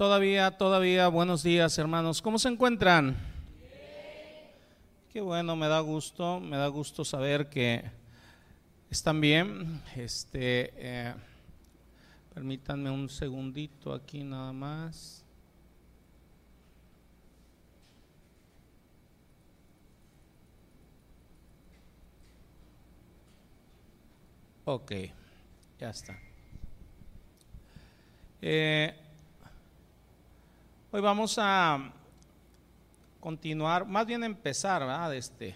Todavía, todavía, buenos días hermanos. ¿Cómo se encuentran? Qué bueno, me da gusto, me da gusto saber que están bien. Este, eh, permítanme un segundito aquí nada más. Ok, ya está. Eh, hoy vamos a continuar, más bien empezar, ¿verdad? Este,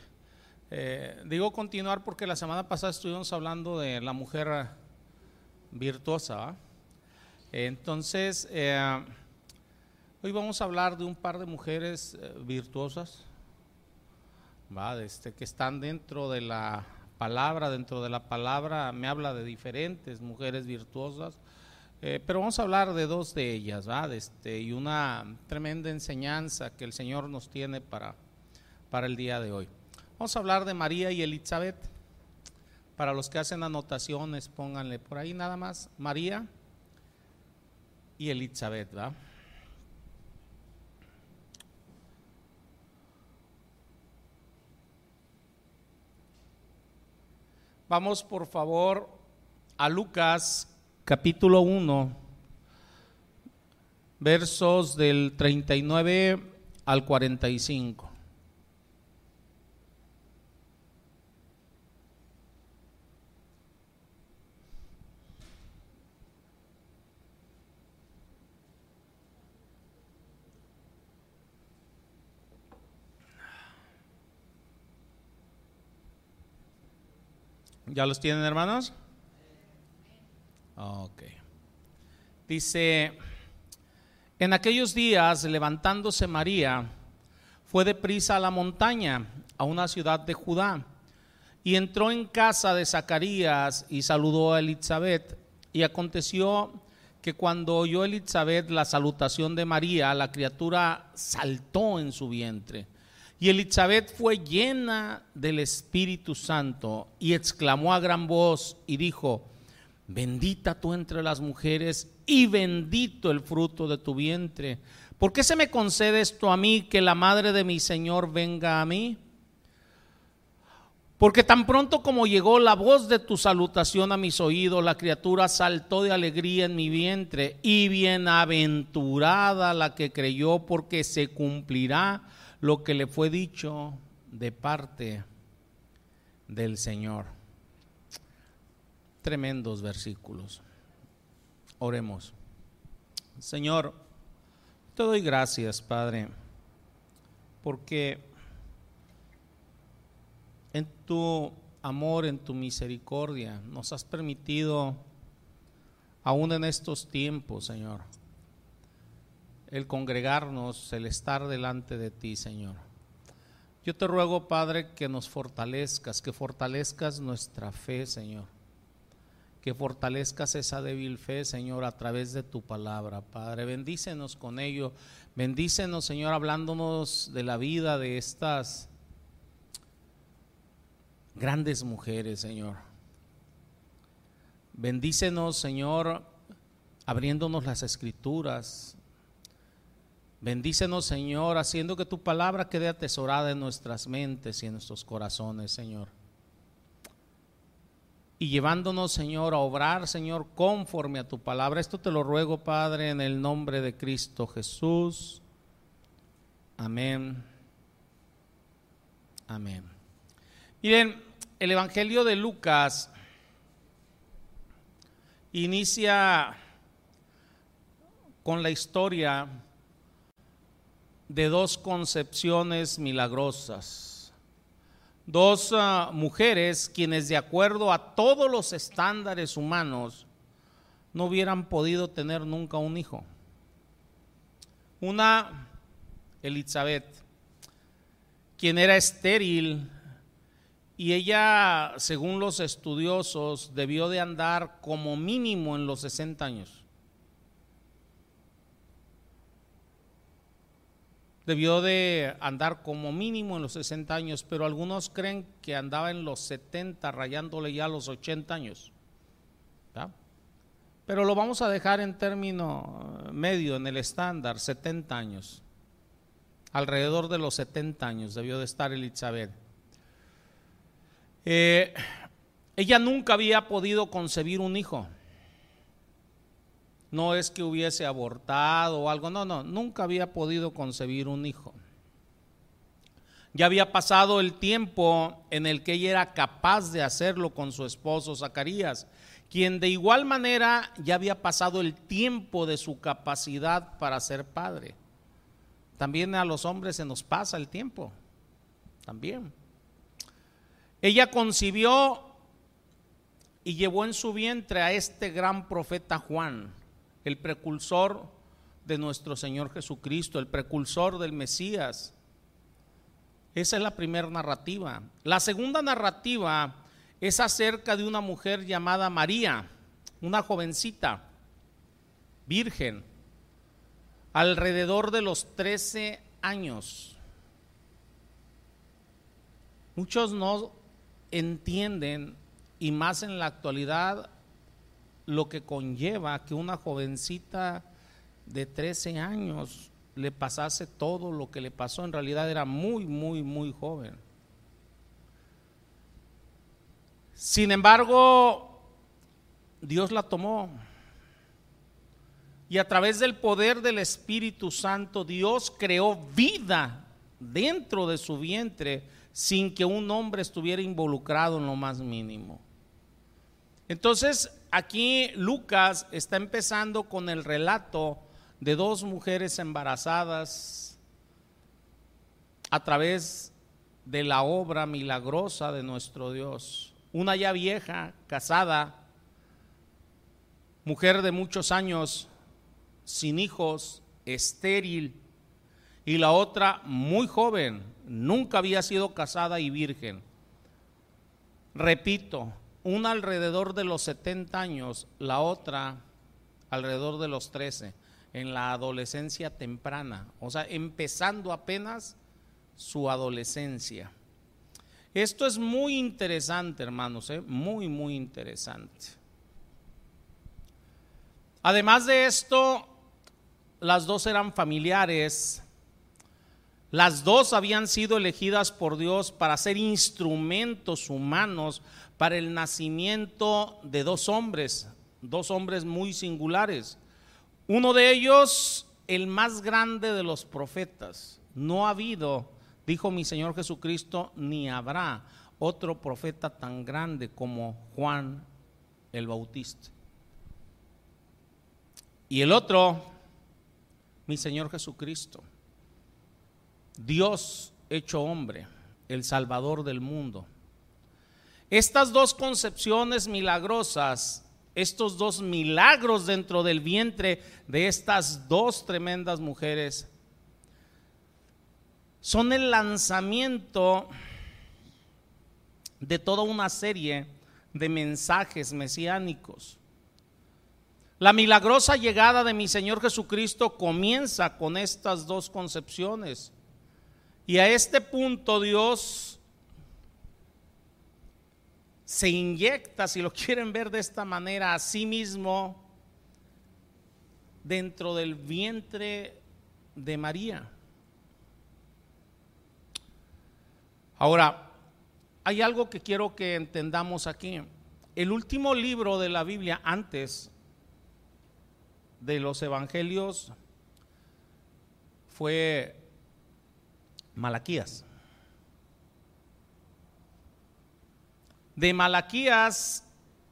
eh, digo continuar porque la semana pasada estuvimos hablando de la mujer virtuosa. Entonces, eh, hoy vamos a hablar de un par de mujeres virtuosas, ¿va? Este, que están dentro de la palabra, dentro de la palabra me habla de diferentes mujeres virtuosas, eh, pero vamos a hablar de dos de ellas, ¿verdad? Este, y una tremenda enseñanza que el Señor nos tiene para, para el día de hoy. Vamos a hablar de María y Elizabeth. Para los que hacen anotaciones, pónganle por ahí nada más, María y Elizabeth, ¿verdad? Vamos por favor a Lucas capítulo 1, versos del 39 al 45. ¿Ya los tienen, hermanos? Dice, en aquellos días, levantándose María, fue deprisa a la montaña, a una ciudad de Judá, y entró en casa de Zacarías y saludó a Elizabeth. Y aconteció que cuando oyó Elizabeth la salutación de María, la criatura saltó en su vientre. Y Elizabeth fue llena del Espíritu Santo y exclamó a gran voz y dijo, bendita tú entre las mujeres y bendito el fruto de tu vientre. ¿Por qué se me concede esto a mí, que la madre de mi Señor venga a mí? Porque tan pronto como llegó la voz de tu salutación a mis oídos, la criatura saltó de alegría en mi vientre y bienaventurada la que creyó porque se cumplirá lo que le fue dicho de parte del Señor. Tremendos versículos. Oremos. Señor, te doy gracias, Padre, porque en tu amor, en tu misericordia, nos has permitido, aún en estos tiempos, Señor, el congregarnos, el estar delante de ti, Señor. Yo te ruego, Padre, que nos fortalezcas, que fortalezcas nuestra fe, Señor. Que fortalezcas esa débil fe, Señor, a través de tu palabra, Padre. Bendícenos con ello. Bendícenos, Señor, hablándonos de la vida de estas grandes mujeres, Señor. Bendícenos, Señor, abriéndonos las escrituras, Bendícenos, Señor, haciendo que tu palabra quede atesorada en nuestras mentes y en nuestros corazones, Señor. Y llevándonos, Señor, a obrar, Señor, conforme a tu palabra. Esto te lo ruego, Padre, en el nombre de Cristo Jesús. Amén. Amén. Miren, el Evangelio de Lucas inicia con la historia de dos concepciones milagrosas. Dos uh, mujeres quienes de acuerdo a todos los estándares humanos no hubieran podido tener nunca un hijo. Una, Elizabeth, quien era estéril y ella, según los estudiosos, debió de andar como mínimo en los 60 años. Debió de andar como mínimo en los 60 años, pero algunos creen que andaba en los 70, rayándole ya los 80 años. pero lo vamos a dejar en término medio, en el estándar, 70 años. Alrededor de los 70 años debió de estar Elizabeth. Eh, ella nunca había podido concebir un hijo. No es que hubiese abortado o algo, no, no, nunca había podido concebir un hijo. Ya había pasado el tiempo en el que ella era capaz de hacerlo con su esposo Zacarías, quien de igual manera ya había pasado el tiempo de su capacidad para ser padre. También a los hombres se nos pasa el tiempo, también. Ella concibió y llevó en su vientre a este gran profeta Juan, el precursor de nuestro Señor Jesucristo, el precursor del Mesías. Esa es la primera narrativa. La segunda narrativa es acerca de una mujer llamada María, una jovencita, virgen, alrededor de los 13 años. Muchos no entienden, y más en la actualidad, lo que conlleva que una jovencita de 13 años le pasase todo lo que le pasó. En realidad era muy, muy, muy joven. Sin embargo, Dios la tomó. Y a través del poder del Espíritu Santo, Dios creó vida dentro de su vientre sin que un hombre estuviera involucrado en lo más mínimo. Entonces, aquí Lucas está empezando con el relato de dos mujeres embarazadas a través de la obra milagrosa de nuestro Dios. Una ya vieja, casada, mujer de muchos años, sin hijos, estéril, y la otra muy joven, nunca había sido casada y virgen. Repito, una alrededor de los 70 años, la otra alrededor de los 13 en la adolescencia temprana, o sea, empezando apenas su adolescencia. Esto es muy interesante, hermanos, ¿eh? muy, muy interesante. Además de esto, las dos eran familiares, las dos habían sido elegidas por Dios para ser instrumentos humanos para el nacimiento de dos hombres, dos hombres muy singulares. Uno de ellos, el más grande de los profetas. No ha habido, dijo mi Señor Jesucristo, ni habrá otro profeta tan grande como Juan el Bautista. Y el otro, mi Señor Jesucristo, Dios hecho hombre, el Salvador del mundo. Estas dos concepciones milagrosas estos dos milagros dentro del vientre de estas dos tremendas mujeres son el lanzamiento de toda una serie de mensajes mesiánicos. La milagrosa llegada de mi Señor Jesucristo comienza con estas dos concepciones. Y a este punto Dios se inyecta, si lo quieren ver de esta manera, a sí mismo dentro del vientre de María. Ahora, hay algo que quiero que entendamos aquí. El último libro de la Biblia antes de los evangelios fue Malaquías. De Malaquías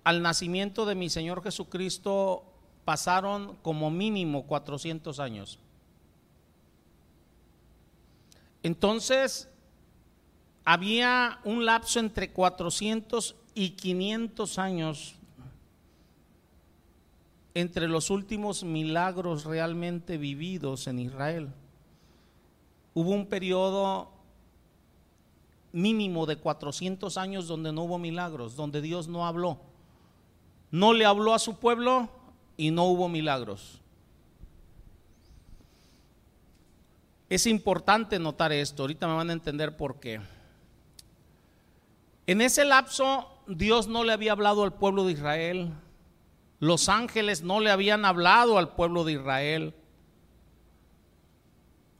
al nacimiento de mi Señor Jesucristo pasaron como mínimo 400 años. Entonces, había un lapso entre 400 y 500 años entre los últimos milagros realmente vividos en Israel. Hubo un periodo mínimo de 400 años donde no hubo milagros, donde Dios no habló. No le habló a su pueblo y no hubo milagros. Es importante notar esto, ahorita me van a entender por qué. En ese lapso Dios no le había hablado al pueblo de Israel, Los ángeles no le habían hablado al pueblo de Israel.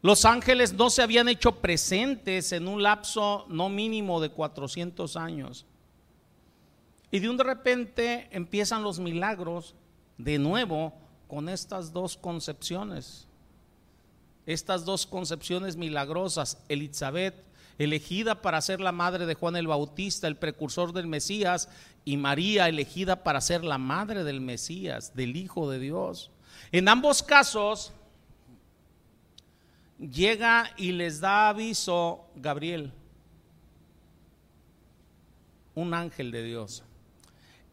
Los ángeles no se habían hecho presentes en un lapso no mínimo de 400 años. Y de un de repente empiezan los milagros de nuevo con estas dos concepciones. Estas dos concepciones milagrosas, Elizabeth, elegida para ser la madre de Juan el Bautista, el precursor del Mesías, y María, elegida para ser la madre del Mesías, del Hijo de Dios. En ambos casos, llega y les da aviso Gabriel, un ángel de Dios.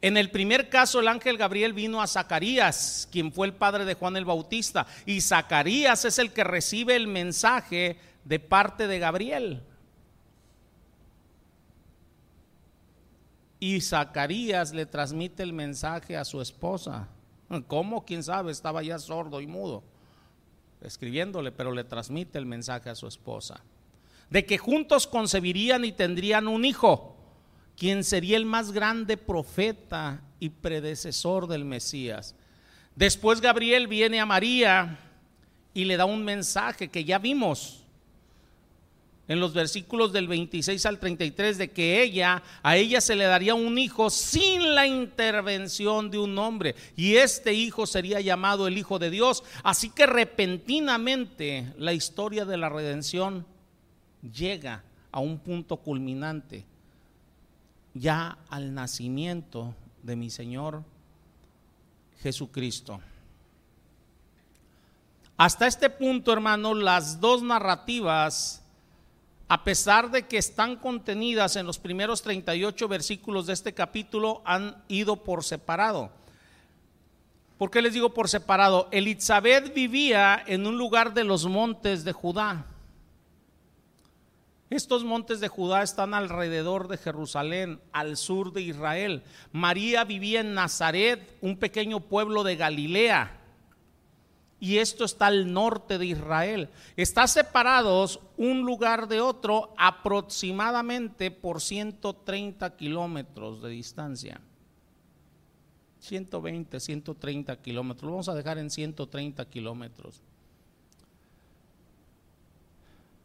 En el primer caso, el ángel Gabriel vino a Zacarías, quien fue el padre de Juan el Bautista, y Zacarías es el que recibe el mensaje de parte de Gabriel. Y Zacarías le transmite el mensaje a su esposa. ¿Cómo? ¿Quién sabe? Estaba ya sordo y mudo, escribiéndole, pero le transmite el mensaje a su esposa. De que juntos concebirían y tendrían un hijo quien sería el más grande profeta y predecesor del Mesías. Después Gabriel viene a María y le da un mensaje que ya vimos en los versículos del 26 al 33 de que ella, a ella se le daría un hijo sin la intervención de un hombre y este hijo sería llamado el Hijo de Dios. Así que repentinamente la historia de la redención llega a un punto culminante ya al nacimiento de mi Señor Jesucristo. Hasta este punto, hermano, las dos narrativas, a pesar de que están contenidas en los primeros 38 versículos de este capítulo, han ido por separado. ¿Por qué les digo por separado? Elizabeth vivía en un lugar de los montes de Judá. Estos montes de Judá están alrededor de Jerusalén, al sur de Israel. María vivía en Nazaret, un pequeño pueblo de Galilea. Y esto está al norte de Israel. Está separados un lugar de otro aproximadamente por 130 kilómetros de distancia. 120, 130 kilómetros. Lo vamos a dejar en 130 kilómetros.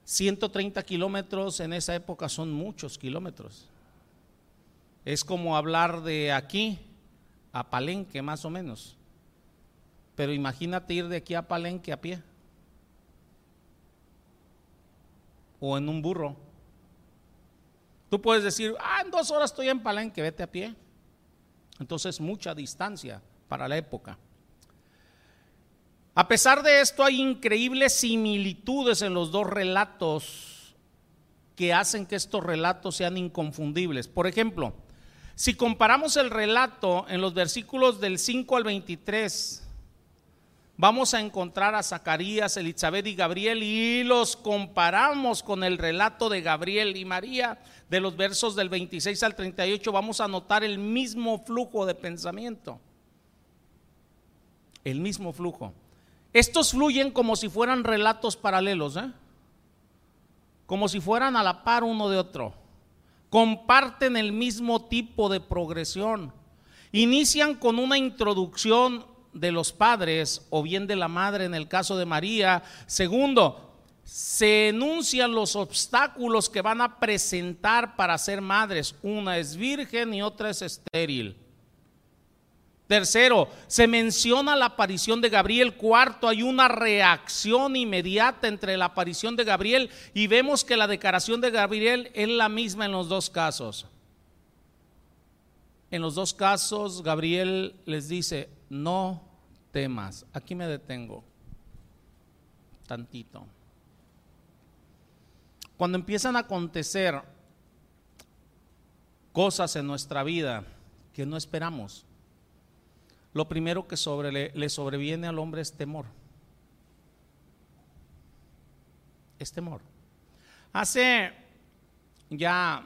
130 kilómetros en esa época son muchos kilómetros. Es como hablar de aquí a Palenque más o menos. Pero imagínate ir de aquí a Palenque a pie. O en un burro. Tú puedes decir, ah, en dos horas estoy en Palenque, vete a pie. Entonces mucha distancia para la época. A pesar de esto, hay increíbles similitudes en los dos relatos que hacen que estos relatos sean inconfundibles. Por ejemplo, si comparamos el relato en los versículos del 5 al 23, vamos a encontrar a Zacarías, Elizabeth y Gabriel y los comparamos con el relato de Gabriel y María de los versos del 26 al 38, vamos a notar el mismo flujo de pensamiento. El mismo flujo. Estos fluyen como si fueran relatos paralelos, ¿eh? como si fueran a la par uno de otro. Comparten el mismo tipo de progresión. Inician con una introducción de los padres o bien de la madre en el caso de María. Segundo, se enuncian los obstáculos que van a presentar para ser madres. Una es virgen y otra es estéril. Tercero, se menciona la aparición de Gabriel. Cuarto, hay una reacción inmediata entre la aparición de Gabriel y vemos que la declaración de Gabriel es la misma en los dos casos. En los dos casos, Gabriel les dice, no temas. Aquí me detengo tantito. Cuando empiezan a acontecer cosas en nuestra vida que no esperamos, lo primero que le, sobreviene al hombre es temor. Es temor. Hace ya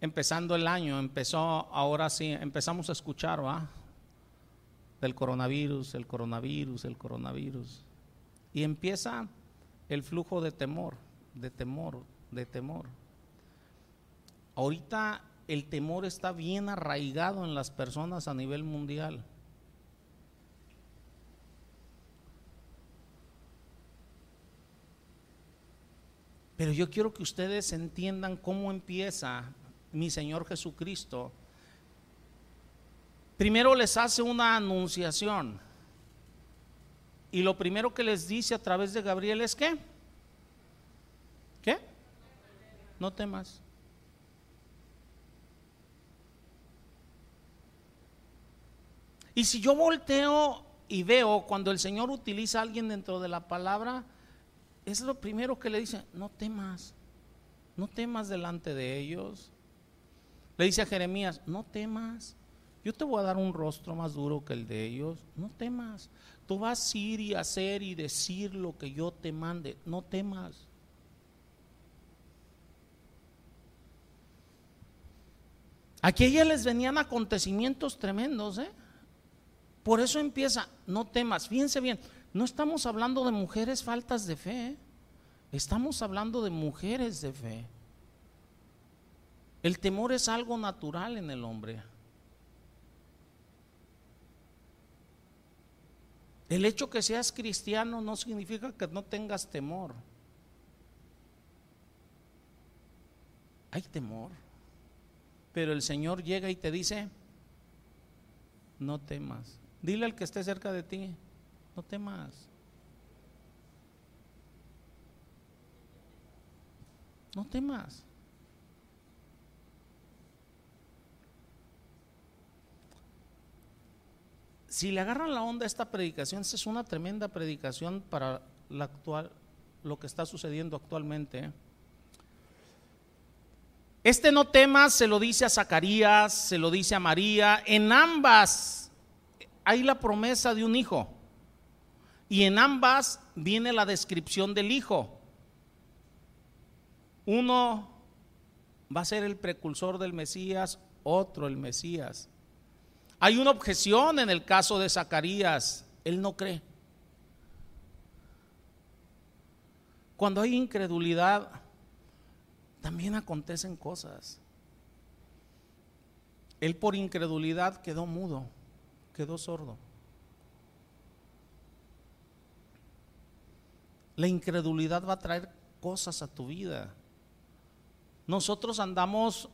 empezando el año, empezó ahora sí, empezamos a escuchar, ¿va? Del coronavirus, el coronavirus, el coronavirus. Y empieza el flujo de temor, de temor, de temor. Ahorita el temor está bien arraigado en las personas a nivel mundial. Pero yo quiero que ustedes entiendan cómo empieza mi Señor Jesucristo. Primero les hace una anunciación. Y lo primero que les dice a través de Gabriel es que, ¿qué? No temas. Y si yo volteo y veo cuando el Señor utiliza a alguien dentro de la palabra, es lo primero que le dice, no temas, no temas delante de ellos. Le dice a Jeremías, no temas, yo te voy a dar un rostro más duro que el de ellos, no temas. Tú vas a ir y hacer y decir lo que yo te mande, no temas. Aquí a ella les venían acontecimientos tremendos, ¿eh? Por eso empieza, no temas, fíjense bien, no estamos hablando de mujeres faltas de fe, estamos hablando de mujeres de fe. El temor es algo natural en el hombre. El hecho que seas cristiano no significa que no tengas temor. Hay temor. Pero el Señor llega y te dice, no temas. Dile al que esté cerca de ti, no temas. No temas. Si le agarran la onda a esta predicación, esta es una tremenda predicación para la actual, lo que está sucediendo actualmente. Este no temas se lo dice a Zacarías, se lo dice a María. En ambas hay la promesa de un hijo. Y en ambas viene la descripción del Hijo. Uno va a ser el precursor del Mesías, otro el Mesías. Hay una objeción en el caso de Zacarías, él no cree. Cuando hay incredulidad, también acontecen cosas. Él por incredulidad quedó mudo, quedó sordo. La incredulidad va a traer cosas a tu vida. Nosotros andamos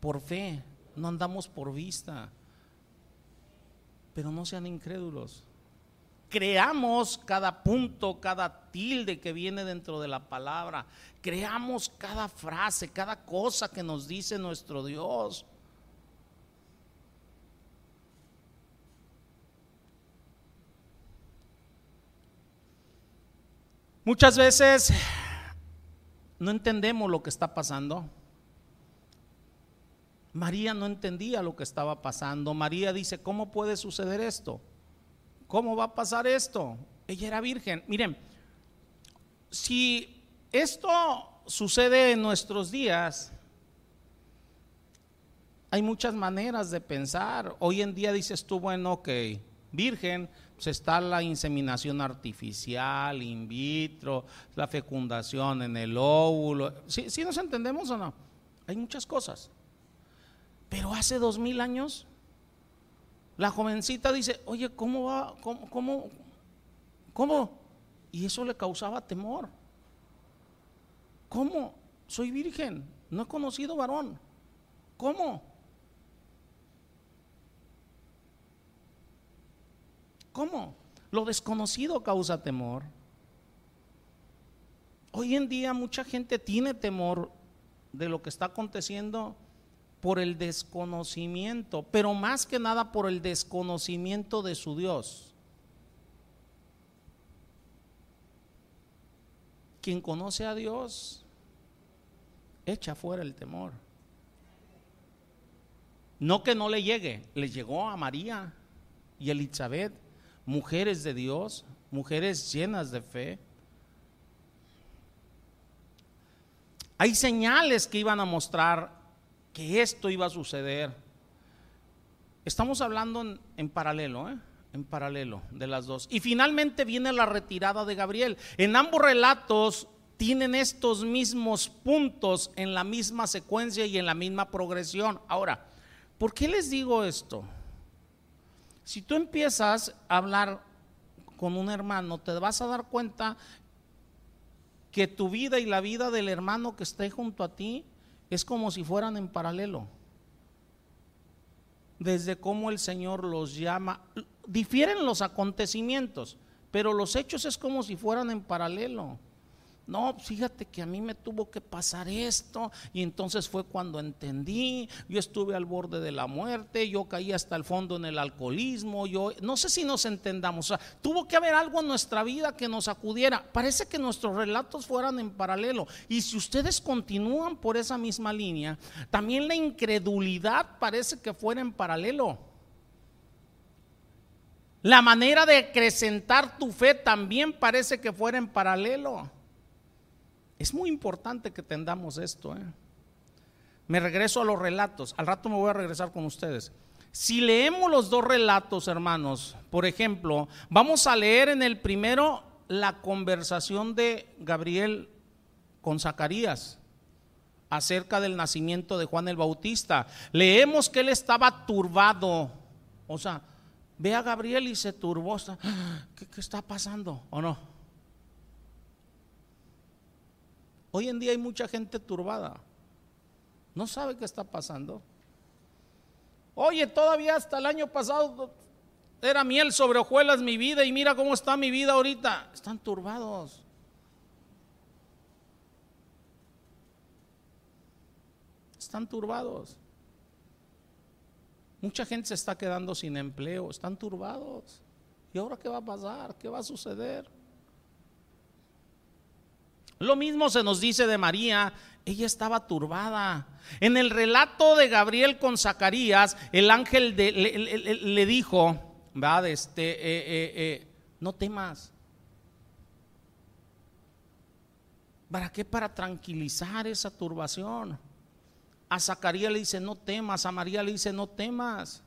por fe, no andamos por vista. Pero no sean incrédulos. Creamos cada punto, cada tilde que viene dentro de la palabra. Creamos cada frase, cada cosa que nos dice nuestro Dios. Muchas veces no entendemos lo que está pasando. María no entendía lo que estaba pasando. María dice, ¿cómo puede suceder esto? ¿Cómo va a pasar esto? Ella era virgen. Miren, si esto sucede en nuestros días, hay muchas maneras de pensar. Hoy en día dices tú, bueno, que virgen, pues está la inseminación artificial, in vitro, la fecundación en el óvulo. ¿Sí, nos entendemos o no? Hay muchas cosas. Pero hace dos mil años, la jovencita dice, oye, ¿cómo va? ¿Cómo? ¿Cómo? Y eso le causaba temor. ¿Cómo? Soy virgen, no he conocido varón. ¿Cómo? ¿Cómo? Lo desconocido causa temor. Hoy en día mucha gente tiene temor de lo que está aconteciendo por el desconocimiento, pero más que nada por el desconocimiento de su Dios. Quien conoce a Dios echa fuera el temor. No que no le llegue, le llegó a María y Elizabeth mujeres de Dios, mujeres llenas de fe. Hay señales que iban a mostrar esto iba a suceder. Estamos hablando en, paralelo, ¿eh? en paralelo de las dos. Y finalmente viene la retirada de Gabriel. En ambos relatos tienen estos mismos puntos en la misma secuencia y en la misma progresión. Ahora, ¿por qué les digo esto? Si tú empiezas a hablar con un hermano, te vas a dar cuenta que tu vida y la vida del hermano que esté junto a ti es como si fueran en paralelo. Desde cómo el Señor los llama, difieren los acontecimientos, pero los hechos es como si fueran en paralelo. No, fíjate que a mí me tuvo que pasar esto y entonces fue cuando entendí, yo estuve al borde de la muerte, yo caí hasta el fondo en el alcoholismo, yo no sé si nos entendamos, tuvo que haber algo en nuestra vida que nos acudiera. Parece que nuestros relatos fueran en paralelo y si ustedes continúan por esa misma línea, también la incredulidad parece que fuera en paralelo. La manera de acrecentar tu fe también parece que fuera en paralelo. Es muy importante que tendamos esto. ¿eh? Me regreso a los relatos. Al rato me voy a regresar con ustedes. Si leemos los dos relatos, hermanos, por ejemplo, vamos a leer en el primero la conversación de Gabriel con Zacarías acerca del nacimiento de Juan el Bautista. Leemos que él estaba turbado. O sea, ve a Gabriel y se turbó. ¿Qué, qué está pasando? ¿O no? Hoy en día hay mucha gente turbada. No sabe qué está pasando. Oye, todavía hasta el año pasado era miel sobre hojuelas mi vida y mira cómo está mi vida ahorita. Están turbados. Están turbados. Mucha gente se está quedando sin empleo, están turbados. ¿Y ahora qué va a pasar? ¿Qué va a suceder? Lo mismo se nos dice de María, ella estaba turbada. En el relato de Gabriel con Zacarías, el ángel le, dijo, ¿verdad? Este, eh, eh, eh, no temas. ¿Para qué? Para tranquilizar esa turbación. A Zacarías le dice, no temas. A María le dice, no temas.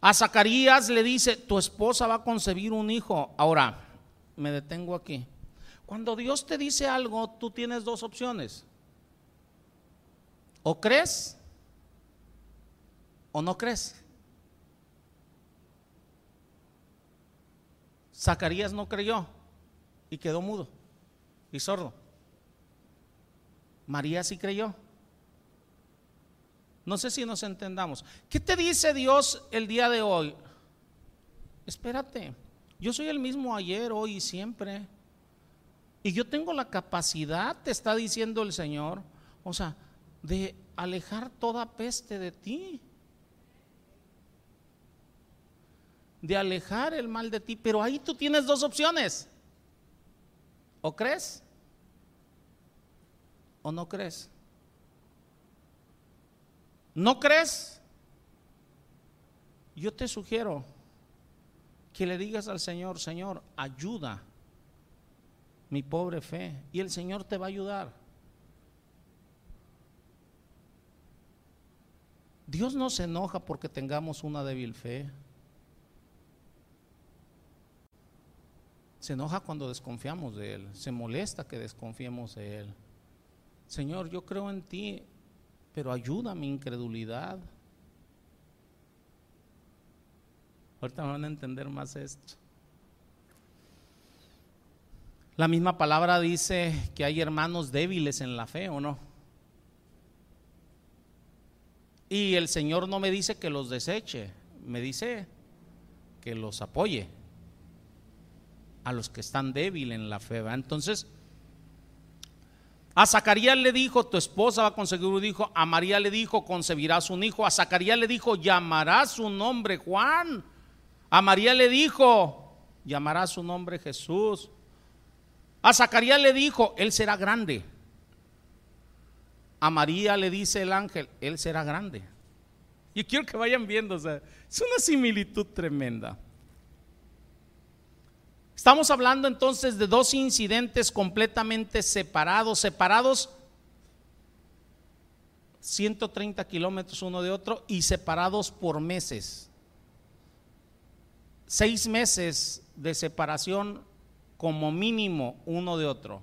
A Zacarías le dice, tu esposa va a concebir un hijo. Ahora, me detengo aquí. Cuando Dios te dice algo, tú tienes dos opciones. O crees o no crees. Zacarías no creyó y quedó mudo y sordo. María sí creyó. No sé si nos entendamos. ¿Qué te dice Dios el día de hoy? Espérate, yo soy el mismo ayer, hoy y siempre. Y yo tengo la capacidad, te está diciendo el Señor, o sea, de alejar toda peste de ti. De alejar el mal de ti. Pero ahí tú tienes dos opciones. O crees o no crees. ¿No crees? Yo te sugiero que le digas al Señor, Señor, ayuda mi pobre fe. Y el Señor te va a ayudar. Dios no se enoja porque tengamos una débil fe. Se enoja cuando desconfiamos de Él. Se molesta que desconfiemos de Él. Señor, yo creo en ti, pero ayuda a mi incredulidad. Ahorita van a entender más esto. La misma palabra dice que hay hermanos débiles en la fe, ¿o no? Y el Señor no me dice que los deseche, me dice que los apoye a los que están débiles en la fe. Entonces, a Zacarías le dijo, tu esposa va a conseguir un hijo. A María le dijo, concebirás un hijo. A Zacarías le dijo, llamarás su nombre Juan. A María le dijo, llamarás su nombre Jesús. A Zacarías le dijo, él será grande. A María le dice el ángel, él será grande. Y quiero que vayan viendo, es una similitud tremenda. Estamos hablando entonces de dos incidentes completamente separados, separados 130 kilómetros uno de otro y separados por meses. Seis meses de separación como mínimo uno de otro,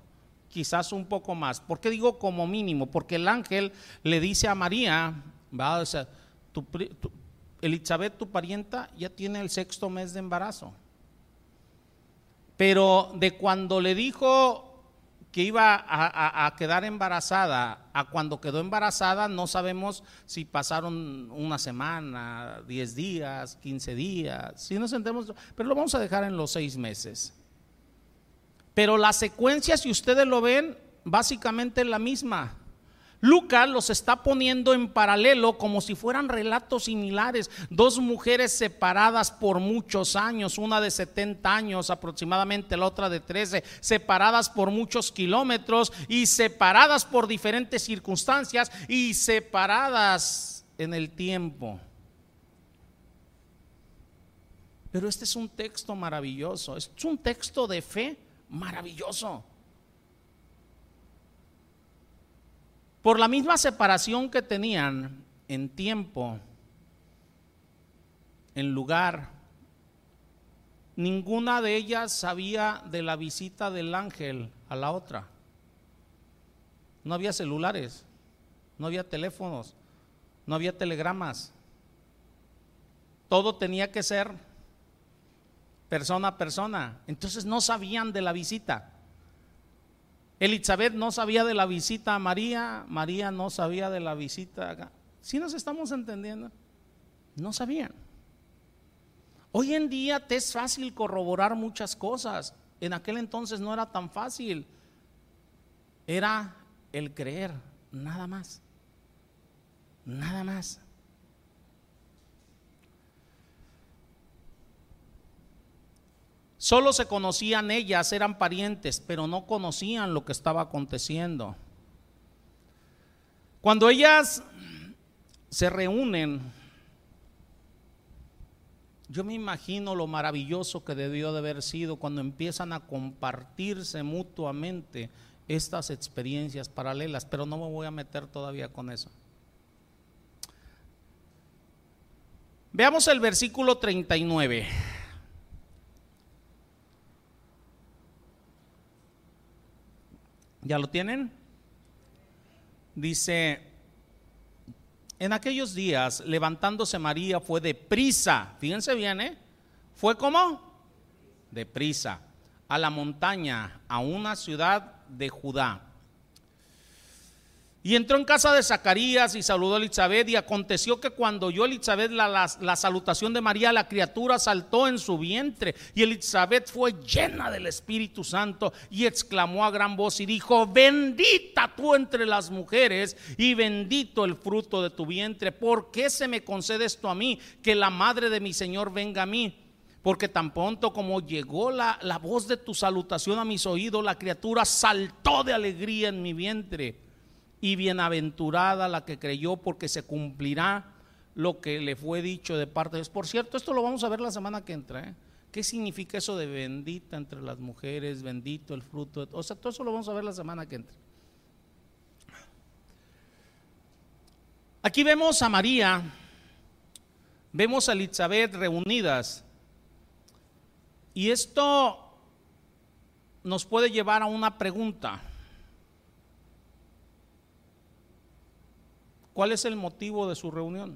quizás un poco más. ¿Por qué digo como mínimo? Porque el ángel le dice a María, ¿va? O sea, tu, Elizabeth, tu parienta, ya tiene el sexto mes de embarazo. Pero de cuando le dijo que iba a, quedar embarazada a cuando quedó embarazada, no sabemos si pasaron una semana, diez días, quince días, si nos sentemos, pero lo vamos a dejar en los seis meses. Pero la secuencia, si ustedes lo ven, básicamente es la misma. Lucas los está poniendo en paralelo como si fueran relatos similares. Dos mujeres separadas por muchos años, una de 70 años aproximadamente, la otra de 13, separadas por muchos kilómetros y separadas por diferentes circunstancias y separadas en el tiempo. Pero este es un texto maravilloso, es un texto de fe maravilloso. Por la misma separación que tenían en tiempo, en lugar, ninguna de ellas sabía de la visita del ángel a la otra. No había celulares, no había teléfonos, no había telegramas. Todo tenía que ser persona a persona. Entonces no sabían de la visita. Elizabeth no sabía de la visita a María, María no sabía de la visita acá. Si nos estamos entendiendo? No sabían. Hoy en día te es fácil corroborar muchas cosas. En aquel entonces no era tan fácil. Era el creer, nada más. Nada más. Solo se conocían ellas, eran parientes, pero no conocían lo que estaba aconteciendo. Cuando ellas se reúnen, yo me imagino lo maravilloso que debió de haber sido cuando empiezan a compartirse mutuamente estas experiencias paralelas, pero no me voy a meter todavía con eso. Veamos el versículo 39. ¿Ya lo tienen? Dice, en aquellos días, levantándose María fue deprisa, fíjense bien, ¿eh? ¿Fue como? Deprisa, a la montaña, a una ciudad de Judá y entró en casa de Zacarías y saludó a Elizabeth y aconteció que cuando oyó Elizabeth la, salutación de María, la criatura saltó en su vientre y Elizabeth fue llena del Espíritu Santo y exclamó a gran voz y dijo, bendita tú entre las mujeres y bendito el fruto de tu vientre. ¿Por qué se me concede esto a mí, que la madre de mi Señor venga a mí? Porque tan pronto como llegó la, la voz de tu salutación a mis oídos, la criatura saltó de alegría en mi vientre y bienaventurada la que creyó porque se cumplirá lo que le fue dicho de parte de Dios. Por cierto, esto lo vamos a ver la semana que entra. ¿eh? ¿Qué significa eso de bendita entre las mujeres, bendito el fruto? O sea, todo eso lo vamos a ver la semana que entra. Aquí vemos a María, vemos a Elizabeth reunidas. Y esto nos puede llevar a una pregunta. ¿Cuál es el motivo de su reunión?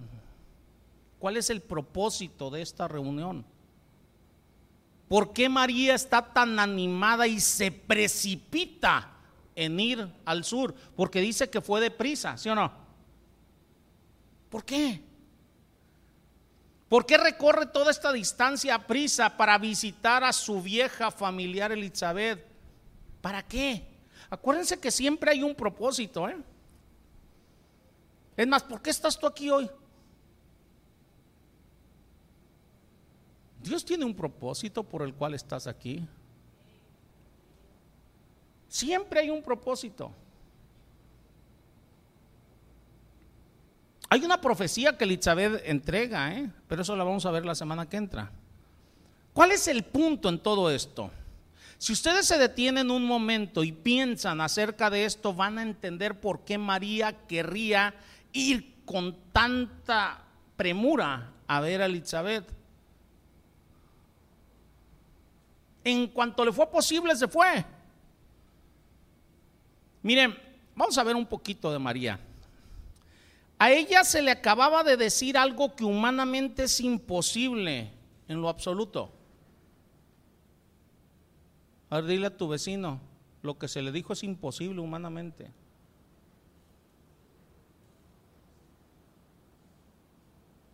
¿Cuál es el propósito de esta reunión? ¿Por qué María está tan animada y se precipita en ir al sur? Porque dice que fue deprisa, ¿sí o no? ¿Por qué? ¿Por qué recorre toda esta distancia a prisa para visitar a su vieja familiar Elizabeth? ¿Para qué? Acuérdense que siempre hay un propósito, ¿eh? Es más, ¿por qué estás tú aquí hoy? Dios tiene un propósito por el cual estás aquí. Siempre hay un propósito. Hay una profecía que Elizabeth entrega, ¿eh? pero eso la vamos a ver la semana que entra. ¿Cuál es el punto en todo esto? Si ustedes se detienen un momento y piensan acerca de esto, van a entender por qué María querría ir con tanta premura a ver a Elizabeth. En cuanto le fue posible, se fue. Miren, vamos a ver un poquito de María. A ella se le acababa de decir algo que humanamente es imposible en lo absoluto. A ver, dile a tu vecino, lo que se le dijo es imposible humanamente.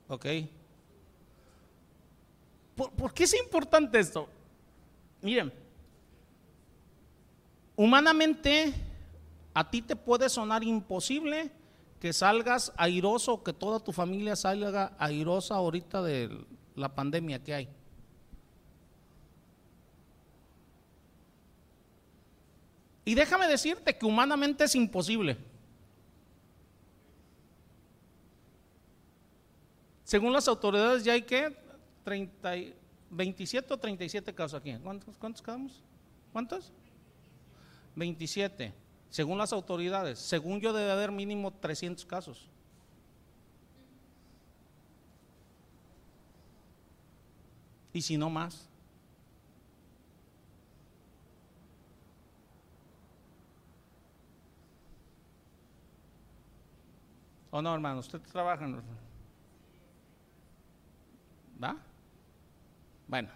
¿Ok? ¿Por, ¿Por, qué es importante esto? Miren, humanamente a ti te puede sonar imposible que salgas airoso, que toda tu familia salga airosa ahorita de la pandemia que hay. Y déjame decirte que humanamente es imposible. Según las autoridades ya hay que 30, 27 o 37 casos aquí. ¿Cuántos, cuántos quedamos? ¿Cuántos? 27. Según las autoridades. Según yo debe haber mínimo 300 casos. Y si no más. ¿O no, hermano? ¿Usted trabaja. ¿Va? Bueno.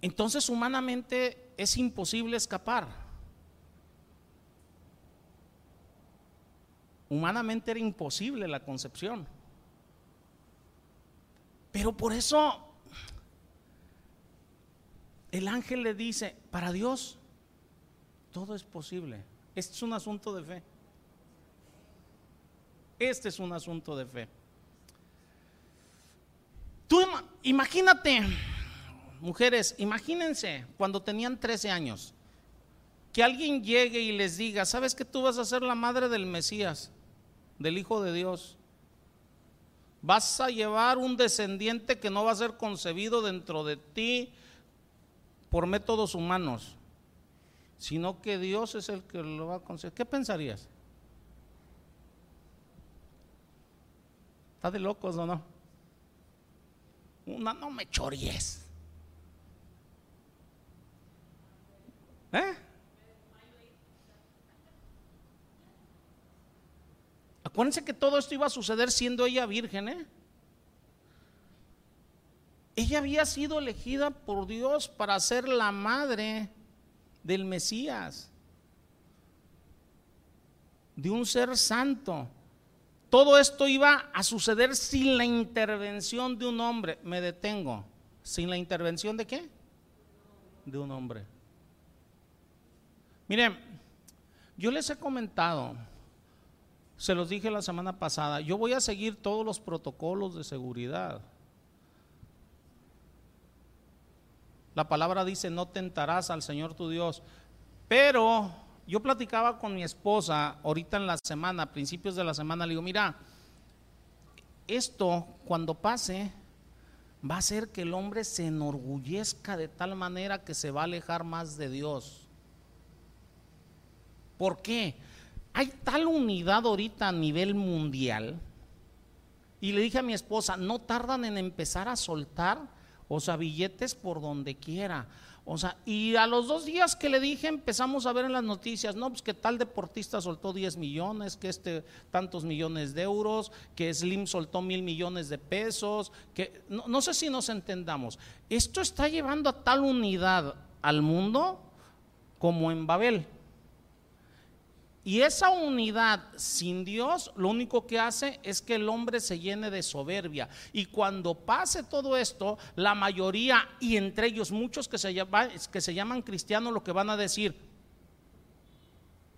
Entonces humanamente es imposible escapar. Humanamente era imposible la concepción. Pero por eso el ángel le dice, para Dios todo es posible. Este es un asunto de fe. Este es un asunto de fe. Tú imagínate, mujeres, imagínense cuando tenían 13 años, que alguien llegue y les diga, ¿sabes que tú vas a ser la madre del Mesías, del Hijo de Dios? Vas a llevar un descendiente que no va a ser concebido dentro de ti por métodos humanos, sino que Dios es el que lo va a concebir. ¿Qué pensarías? ¿Está de locos o no? Una, no me chories. ¿Eh? Acuérdense que todo esto iba a suceder siendo ella virgen, ¿eh? Ella había sido elegida por Dios para ser la madre del Mesías, de un ser santo. Todo esto iba a suceder sin la intervención de un hombre. Me detengo. ¿Sin la intervención de qué? De un hombre. Miren, yo les he comentado, se los dije la semana pasada, yo voy a seguir todos los protocolos de seguridad. La palabra dice, no tentarás al Señor tu Dios, pero yo platicaba con mi esposa ahorita en la semana, a principios de la semana, le digo, mira, esto cuando pase va a hacer que el hombre se enorgullezca de tal manera que se va a alejar más de Dios. ¿Por qué? Hay tal unidad ahorita a nivel mundial. Y le dije a mi esposa, no tardan en empezar a soltar, o sea, billetes por donde quiera. O sea, y a los dos días que le dije empezamos a ver en las noticias, no, pues que tal deportista soltó 10 millones, que este tantos millones de euros, que Slim soltó mil millones de pesos, que no, no sé si nos entendamos. Esto está llevando a tal unidad al mundo como en Babel. Y esa unidad sin Dios lo único que hace es que el hombre se llene de soberbia. Y cuando pase todo esto, la mayoría, y entre ellos muchos que se, llaman, que se llaman cristianos, lo que van a decir,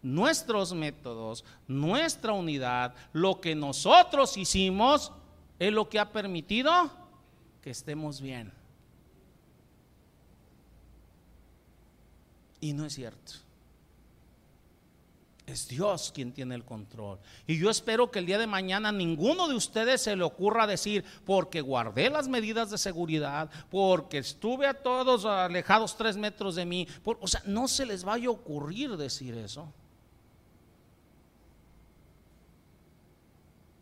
nuestros métodos, nuestra unidad, lo que nosotros hicimos, es lo que ha permitido que estemos bien. Y no es cierto. Es Dios quien tiene el control. Y yo espero que el día de mañana ninguno de ustedes se le ocurra decir, porque guardé las medidas de seguridad, porque estuve a todos alejados tres metros de mí. o sea, no se les vaya a ocurrir decir eso.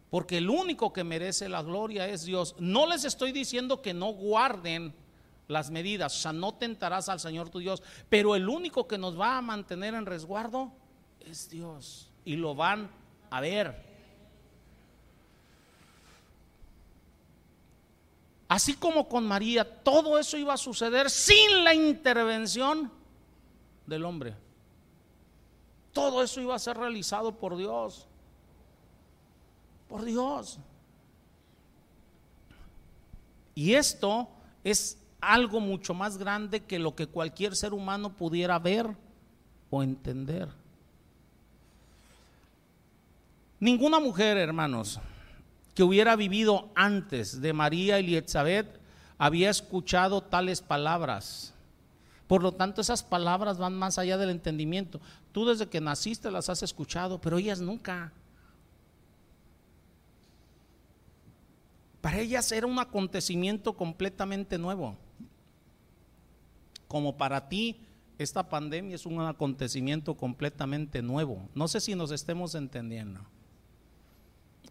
Porque el único que merece la gloria es Dios. No les estoy diciendo que no guarden las medidas, o sea, no tentarás al Señor tu Dios, pero el único que nos va a mantener en resguardo es Dios y lo van a ver. Así como con María, todo eso iba a suceder sin la intervención del hombre. Todo eso iba a ser realizado por Dios. Por Dios. Y esto es algo mucho más grande que lo que cualquier ser humano pudiera ver o entender. Ninguna mujer, hermanos, que hubiera vivido antes de María y Elizabeth había escuchado tales palabras. Por lo tanto, esas palabras van más allá del entendimiento. Tú desde que naciste las has escuchado, pero ellas nunca. Para ellas era un acontecimiento completamente nuevo. Como para ti, esta pandemia es un acontecimiento completamente nuevo. No sé si nos estemos entendiendo.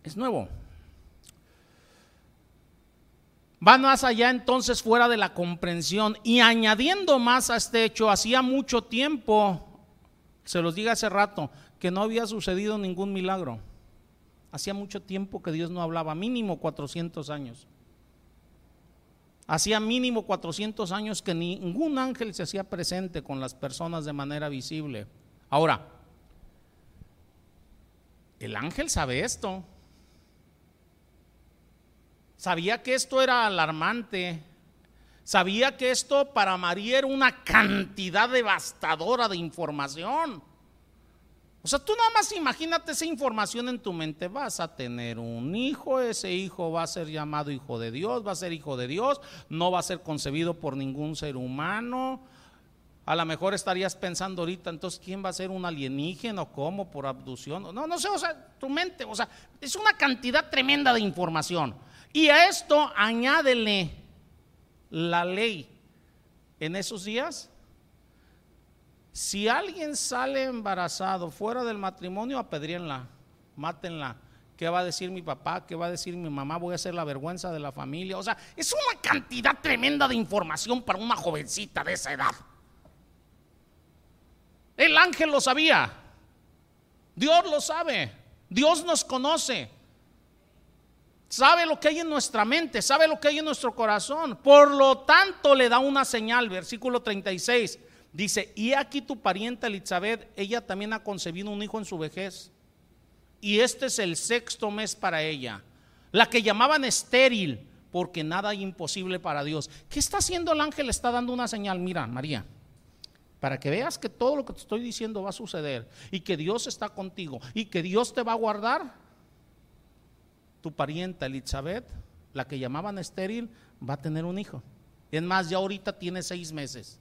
Es nuevo. Va más allá entonces fuera de la comprensión y añadiendo más a este hecho, hacía mucho tiempo, se los diga hace rato, que no había sucedido ningún milagro. Hacía mucho tiempo que Dios no hablaba, mínimo 400 años. Hacía mínimo 400 años que ningún ángel se hacía presente con las personas de manera visible. Ahora, el ángel sabe esto. Sabía que esto era alarmante. Sabía que esto para María era una cantidad devastadora de información. O sea, tú nada más imagínate esa información en tu mente. Vas a tener un hijo, ese hijo va a ser llamado hijo de Dios, va a ser hijo de Dios, no va a ser concebido por ningún ser humano. A lo mejor estarías pensando ahorita, entonces, ¿quién va a ser un alienígena o cómo? ¿Por abducción? No, no sé, o sea, tu mente, o sea, es una cantidad tremenda de información. Y a esto añádele la ley en esos días. Si alguien sale embarazado fuera del matrimonio, apedríenla, mátenla. ¿Qué va a decir mi papá? ¿Qué va a decir mi mamá? Voy a hacer la vergüenza de la familia. O sea, es una cantidad tremenda de información para una jovencita de esa edad. El ángel lo sabía. Dios lo sabe. Dios nos conoce sabe lo que hay en nuestra mente, sabe lo que hay en nuestro corazón. Por lo tanto, le da una señal, versículo 36. Dice, y aquí tu parienta Elizabeth, ella también ha concebido un hijo en su vejez. Y este es el sexto mes para ella. La que llamaban estéril, porque nada hay imposible para Dios. ¿Qué está haciendo el ángel? Está dando una señal. Mira, María, para que veas que todo lo que te estoy diciendo va a suceder y que Dios está contigo y que Dios te va a guardar tu parienta Elizabeth, la que llamaban estéril, va a tener un hijo. Es más, ya ahorita tiene seis meses.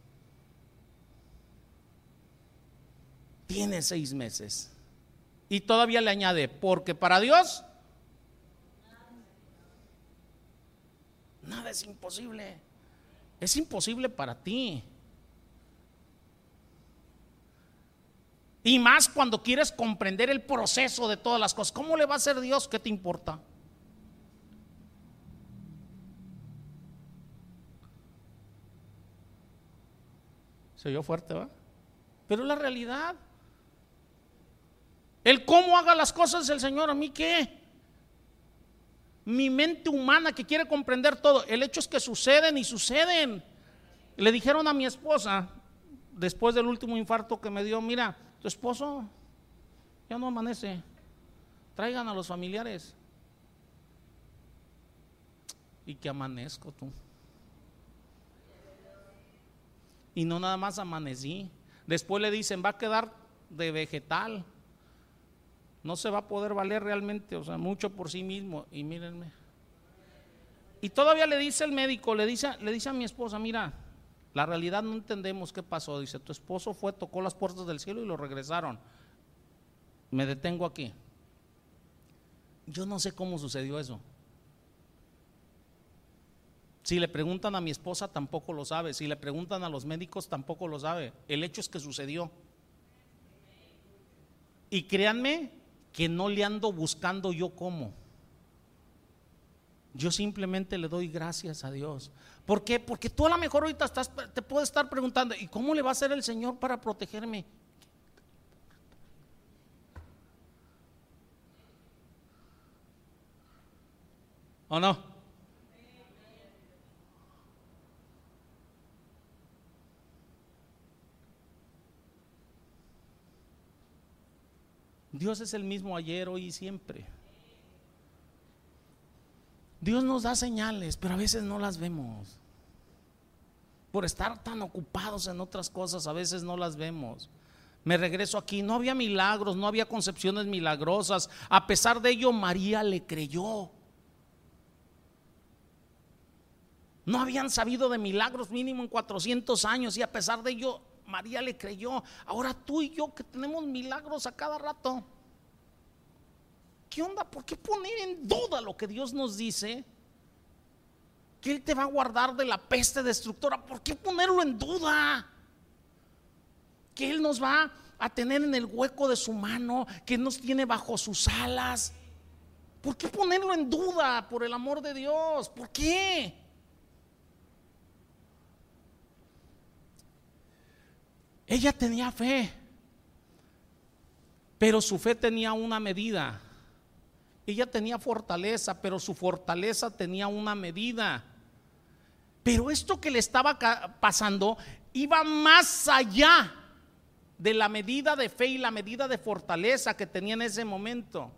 Tiene seis meses. Y todavía le añade, porque para Dios nada es imposible. Es imposible para ti. Y más cuando quieres comprender el proceso de todas las cosas. ¿Cómo le va a hacer Dios? ¿Qué te importa? Se oyó fuerte, ¿va? Pero la realidad. El cómo haga las cosas el Señor, ¿a mí qué? Mi mente humana que quiere comprender todo. El hecho es que suceden y suceden. Le dijeron a mi esposa, después del último infarto que me dio, mira, tu esposo ya no amanece. Traigan a los familiares. Y que amanezco tú. Y no nada más amanecí. Después le dicen, va a quedar de vegetal. No se va a poder valer realmente, o sea, mucho por sí mismo. Y mírenme. Y todavía le dice el médico, le dice, le dice a mi esposa, mira, la realidad no entendemos qué pasó. Dice, tu esposo fue, tocó las puertas del cielo y lo regresaron. Me detengo aquí. Yo no sé cómo sucedió eso. Si le preguntan a mi esposa, tampoco lo sabe. Si le preguntan a los médicos, tampoco lo sabe. El hecho es que sucedió. Y créanme que no le ando buscando yo cómo. Yo simplemente le doy gracias a Dios. ¿Por qué? Porque tú a lo mejor ahorita estás, te puedes estar preguntando, ¿y cómo le va a hacer el Señor para protegerme? ¿O no? Dios es el mismo ayer, hoy y siempre. Dios nos da señales, pero a veces no las vemos. Por estar tan ocupados en otras cosas, a veces no las vemos. Me regreso aquí, no había milagros, no había concepciones milagrosas. A pesar de ello, María le creyó. No habían sabido de milagros mínimo en 400 años y a pesar de ello, María le creyó. Ahora tú y yo que tenemos milagros a cada rato. ¿Qué onda? ¿Por qué poner en duda lo que Dios nos dice? Que Él te va a guardar de la peste destructora. ¿Por qué ponerlo en duda? Que Él nos va a tener en el hueco de su mano, que nos tiene bajo sus alas. ¿Por qué ponerlo en duda por el amor de Dios? ¿Por qué? Ella tenía fe, pero su fe tenía una medida. Ella tenía fortaleza, pero su fortaleza tenía una medida. Pero esto que le estaba pasando iba más allá de la medida de fe y la medida de fortaleza que tenía en ese momento.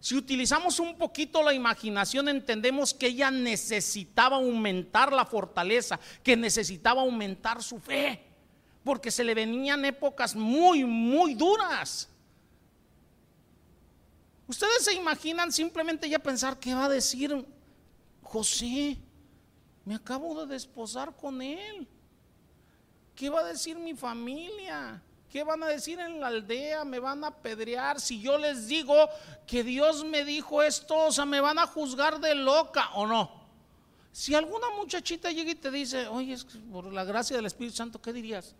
Si utilizamos un poquito la imaginación, entendemos que ella necesitaba aumentar la fortaleza, que necesitaba aumentar su fe porque se le venían épocas muy, muy duras. Ustedes se imaginan simplemente ya pensar qué va a decir José. Me acabo de desposar con él. ¿Qué va a decir mi familia? ¿Qué van a decir en la aldea? Me van a apedrear. Si yo les digo que Dios me dijo esto, o sea, me van a juzgar de loca o no. Si alguna muchachita llega y te dice, oye, es por la gracia del Espíritu Santo, ¿qué dirías?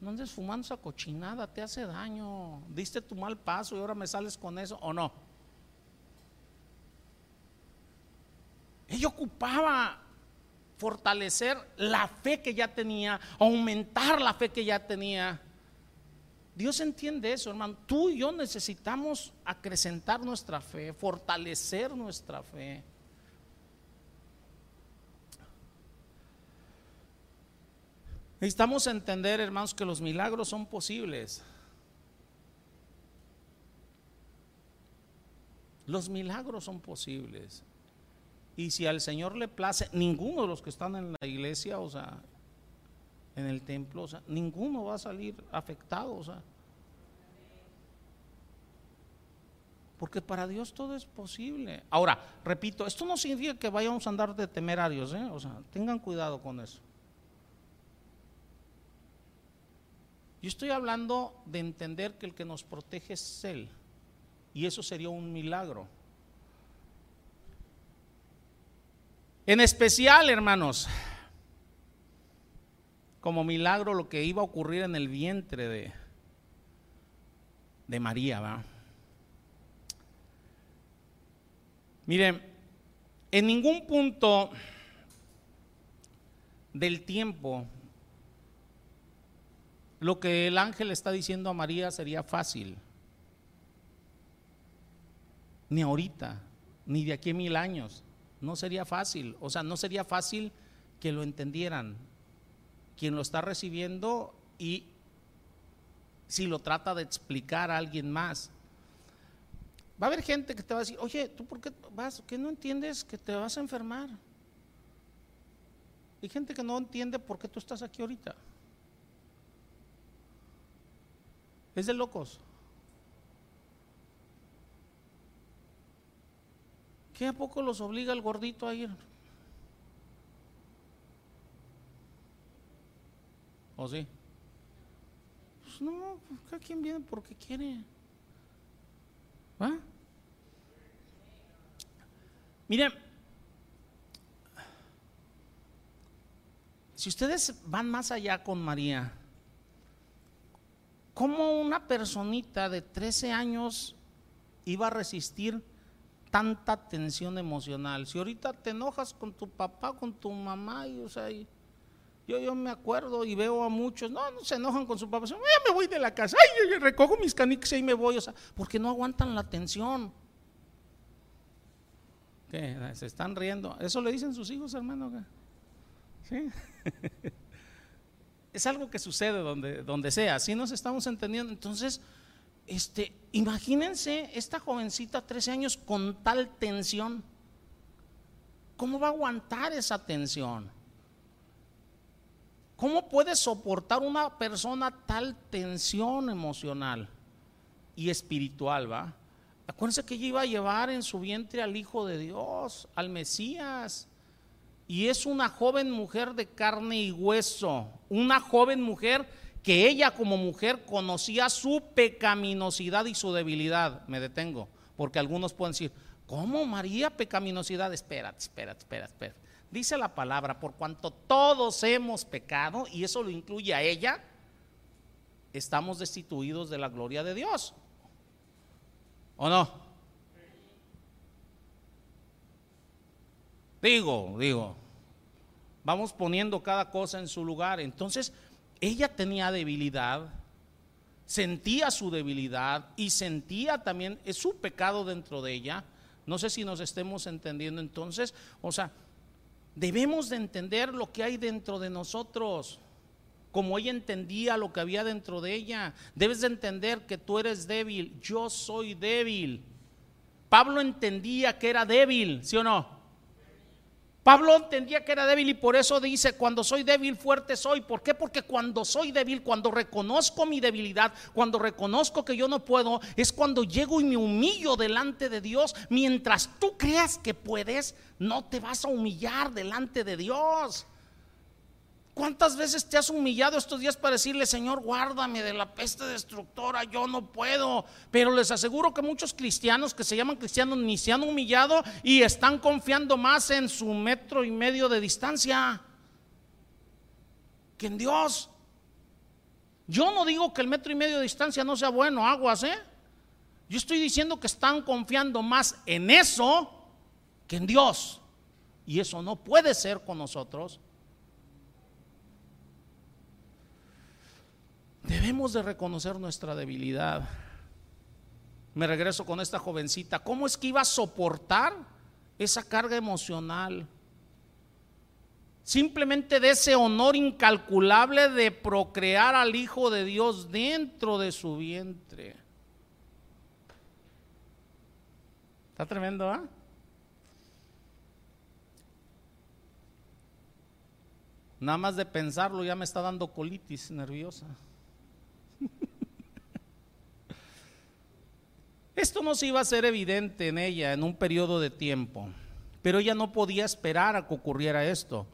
No andes fumando esa cochinada, te hace daño. Diste tu mal paso y ahora me sales con eso, ¿o no? Ella ocupaba fortalecer la fe que ya tenía, aumentar la fe que ya tenía. Dios entiende eso, hermano. Tú y yo necesitamos acrecentar nuestra fe, fortalecer nuestra fe. Necesitamos entender, hermanos, que los milagros son posibles. Los milagros son posibles. Y si al Señor le place, ninguno de los que están en la iglesia, o sea, en el templo, o sea, ninguno va a salir afectado, o sea. Porque para Dios todo es posible. Ahora, repito, esto no significa que vayamos a andar de temerarios, ¿eh? o sea, tengan cuidado con eso. Yo estoy hablando de entender que el que nos protege es Él. Y eso sería un milagro. En especial, hermanos, como milagro lo que iba a ocurrir en el vientre de, de María. ¿va? Miren, en ningún punto del tiempo lo que el ángel está diciendo a María sería fácil. Ni ahorita, ni de aquí a mil años. No sería fácil. O sea, no sería fácil que lo entendieran. Quien lo está recibiendo y si lo trata de explicar a alguien más. Va a haber gente que te va a decir, oye, ¿tú por qué vas? ¿Qué no entiendes que te vas a enfermar? Hay gente que no entiende por qué tú estás aquí ahorita. Es de locos. ¿Qué a poco los obliga el gordito a ir? ¿O sí? Pues no, pues cada quien viene porque quiere. ¿Va? Miren, si ustedes van más allá con María, ¿Cómo una personita de 13 años iba a resistir tanta tensión emocional? Si ahorita te enojas con tu papá, con tu mamá, y, o sea, yo, yo me acuerdo y veo a muchos, no, no se enojan con su papá, ya me voy de la casa, ay, yo, recojo mis canicas y me voy, o sea, porque no aguantan la tensión. ¿Qué? Se están riendo. ¿Eso le dicen sus hijos, hermano? ¿Sí? es algo que sucede donde, donde sea, así nos estamos entendiendo. Entonces, este, imagínense esta jovencita, 13 años, con tal tensión. ¿Cómo va a aguantar esa tensión? ¿Cómo puede soportar una persona tal tensión emocional y espiritual, va? Acuérdense que ella iba a llevar en su vientre al Hijo de Dios, al Mesías. Y es una joven mujer de carne y hueso, una joven mujer que ella como mujer conocía su pecaminosidad y su debilidad. Me detengo, porque algunos pueden decir, ¿cómo María pecaminosidad? Espérate, espérate, espérate, espérate. Dice la palabra, por cuanto todos hemos pecado, y eso lo incluye a ella, estamos destituidos de la gloria de Dios. ¿O no? Digo, digo, vamos poniendo cada cosa en su lugar. Entonces, ella tenía debilidad, sentía su debilidad y sentía también su pecado dentro de ella. No sé si nos estemos entendiendo entonces. O sea, debemos de entender lo que hay dentro de nosotros. Como ella entendía lo que había dentro de ella. Debes de entender que tú eres débil. Yo soy débil. Pablo entendía que era débil, ¿sí o no? Pablo entendía que era débil y por eso dice, cuando soy débil, fuerte soy. ¿Por qué? Porque cuando soy débil, cuando reconozco mi debilidad, cuando reconozco que yo no puedo, es cuando llego y me humillo delante de Dios. Mientras tú creas que puedes, no te vas a humillar delante de Dios. ¿Cuántas veces te has humillado estos días para decirle, Señor, guárdame de la peste destructora? Yo no puedo. Pero les aseguro que muchos cristianos que se llaman cristianos ni se han humillado y están confiando más en su metro y medio de distancia que en Dios. Yo no digo que el metro y medio de distancia no sea bueno, aguas, ¿eh? Yo estoy diciendo que están confiando más en eso que en Dios. Y eso no puede ser con nosotros. Debemos de reconocer nuestra debilidad. Me regreso con esta jovencita. ¿Cómo es que iba a soportar esa carga emocional? Simplemente de ese honor incalculable de procrear al Hijo de Dios dentro de su vientre. Está tremendo, ¿ah? Nada más de pensarlo ya me está dando colitis nerviosa. Esto no se iba a ser evidente en ella en un periodo de tiempo, pero ella no podía esperar a que ocurriera esto.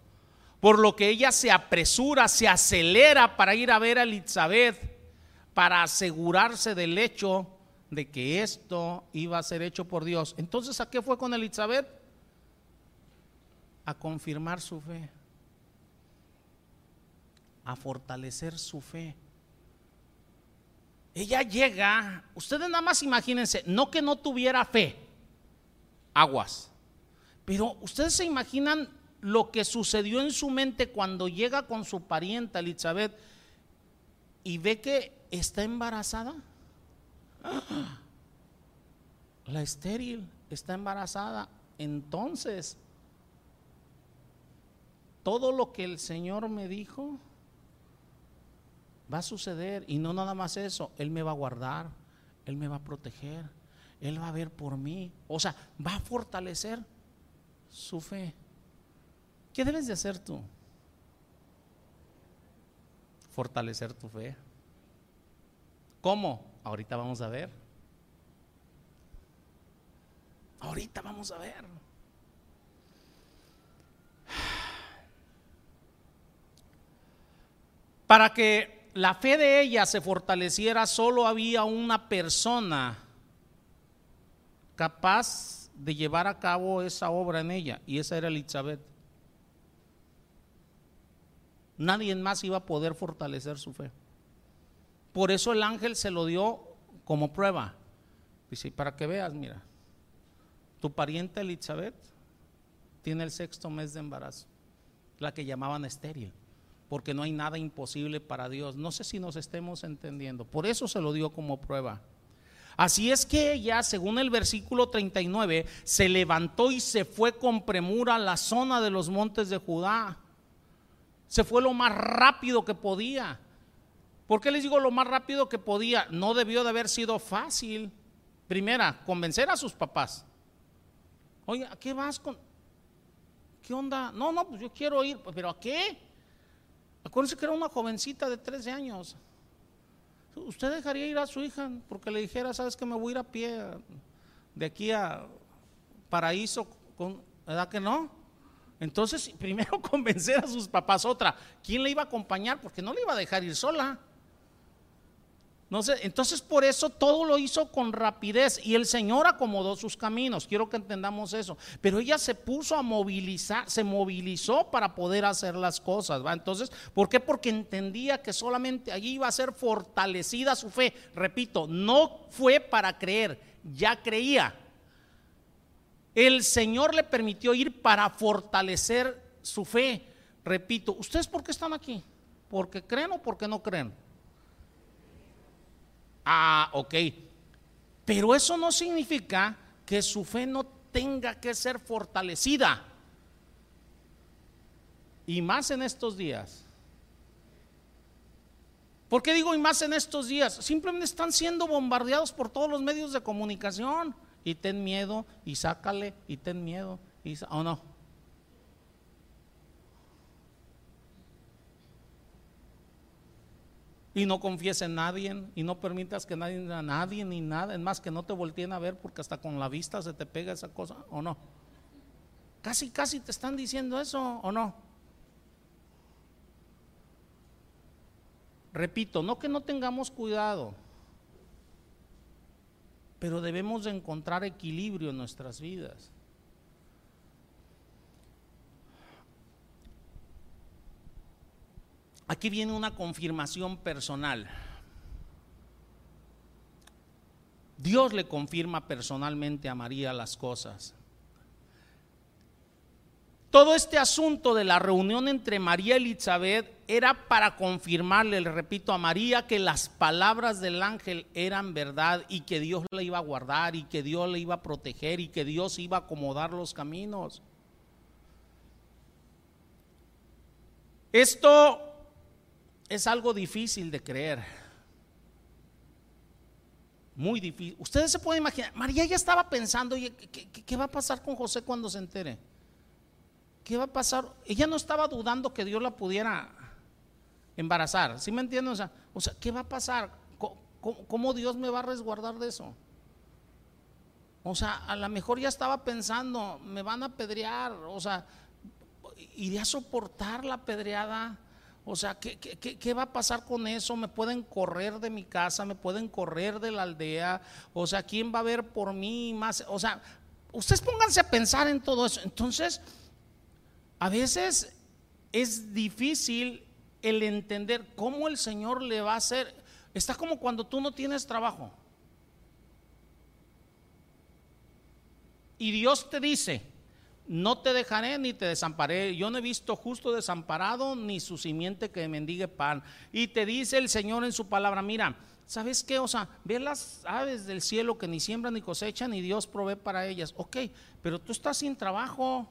Por lo que ella se apresura, se acelera para ir a ver a Elizabeth, para asegurarse del hecho de que esto iba a ser hecho por Dios. Entonces, ¿a qué fue con Elizabeth? A confirmar su fe, a fortalecer su fe. Ella llega, ustedes nada más imagínense, no que no tuviera fe, aguas, pero ustedes se imaginan lo que sucedió en su mente cuando llega con su parienta Elizabeth y ve que está embarazada. La estéril está embarazada. Entonces, todo lo que el Señor me dijo, Va a suceder y no nada más eso, Él me va a guardar, Él me va a proteger, Él va a ver por mí. O sea, va a fortalecer su fe. ¿Qué debes de hacer tú? Fortalecer tu fe. ¿Cómo? Ahorita vamos a ver. Ahorita vamos a ver. Para que la fe de ella se fortaleciera, solo había una persona capaz de llevar a cabo esa obra en ella, y esa era Elizabeth. Nadie más iba a poder fortalecer su fe. Por eso el ángel se lo dio como prueba. Dice, para que veas, mira, Tu pariente Elizabeth tiene el sexto mes de embarazo, la que llamaban estéril, porque no hay nada imposible para Dios. No sé si nos estemos entendiendo. Por eso se lo dio como prueba. Así es que ella, según el versículo 39, se levantó y se fue con premura a la zona de los montes de Judá. Se fue lo más rápido que podía. ¿Por qué les digo lo más rápido que podía? No debió de haber sido fácil. Primera, convencer a sus papás. Oye, ¿a qué vas con? ¿Qué onda? No, no, pues yo quiero ir. ¿Pero a qué? Acuérdense que era una jovencita de 13 años. ¿Usted dejaría ir a su hija porque le dijera, sabes que me voy a ir a pie de aquí a Paraíso? Con, ¿Verdad que no? Entonces, primero convencer a sus papás. Otra, ¿quién le iba a acompañar? Porque no le iba a dejar ir sola. Sé, entonces por eso todo lo hizo con rapidez y el Señor acomodó sus caminos. Quiero que entendamos eso. Pero ella se puso a movilizar, se movilizó para poder hacer las cosas. ¿va? Entonces, ¿por qué? Porque entendía que solamente allí iba a ser fortalecida su fe. Repito, no fue para creer, ya creía. El Señor le permitió ir para fortalecer su fe. Repito, ¿ustedes por qué están aquí? ¿Porque creen o porque no creen? Ah, ok. Pero eso no significa que su fe no tenga que ser fortalecida. Y más en estos días. ¿Por qué digo y más en estos días? Simplemente están siendo bombardeados por todos los medios de comunicación. Y ten miedo, y sácale, y ten miedo, y, ¿o no? Y no confíes en nadie y no permitas que nadie a nadie ni nada, es más que no te volteen a ver porque hasta con la vista se te pega esa cosa o no. Casi casi te están diciendo eso o no. Repito, no que no tengamos cuidado, pero debemos de encontrar equilibrio en nuestras vidas. Aquí viene una confirmación personal. Dios le confirma personalmente a María las cosas. Todo este asunto de la reunión entre María y Elizabeth era para confirmarle, le repito a María, que las palabras del ángel eran verdad y que Dios la iba a guardar y que Dios le iba a proteger y que Dios iba a acomodar los caminos. Esto es algo difícil de creer. Muy difícil. Ustedes se pueden imaginar, María ya estaba pensando, ¿qué, va a pasar con José cuando se entere? ¿Qué va a pasar? Ella no estaba dudando que Dios la pudiera embarazar, ¿sí me entienden? O sea, o sea ¿qué va a pasar? ¿Cómo, Dios me va a resguardar de eso? O sea, a lo mejor ya estaba pensando, me van a apedrear, o sea, iré a soportar la pedreada o sea, ¿qué, va a pasar con eso? ¿Me pueden correr de mi casa? ¿Me pueden correr de la aldea? O sea, ¿quién va a ver por mí más? O sea, ustedes pónganse a pensar en todo eso. Entonces, a veces es difícil el entender cómo el Señor le va a hacer. Está como cuando tú no tienes trabajo. Y Dios te dice, no te dejaré ni te desamparé. Yo no he visto justo desamparado ni su simiente que mendigue pan. Y te dice el Señor en su palabra, mira, ¿sabes qué? O sea, ve las aves del cielo que ni siembran ni cosechan y Dios provee para ellas. Ok, pero tú estás sin trabajo.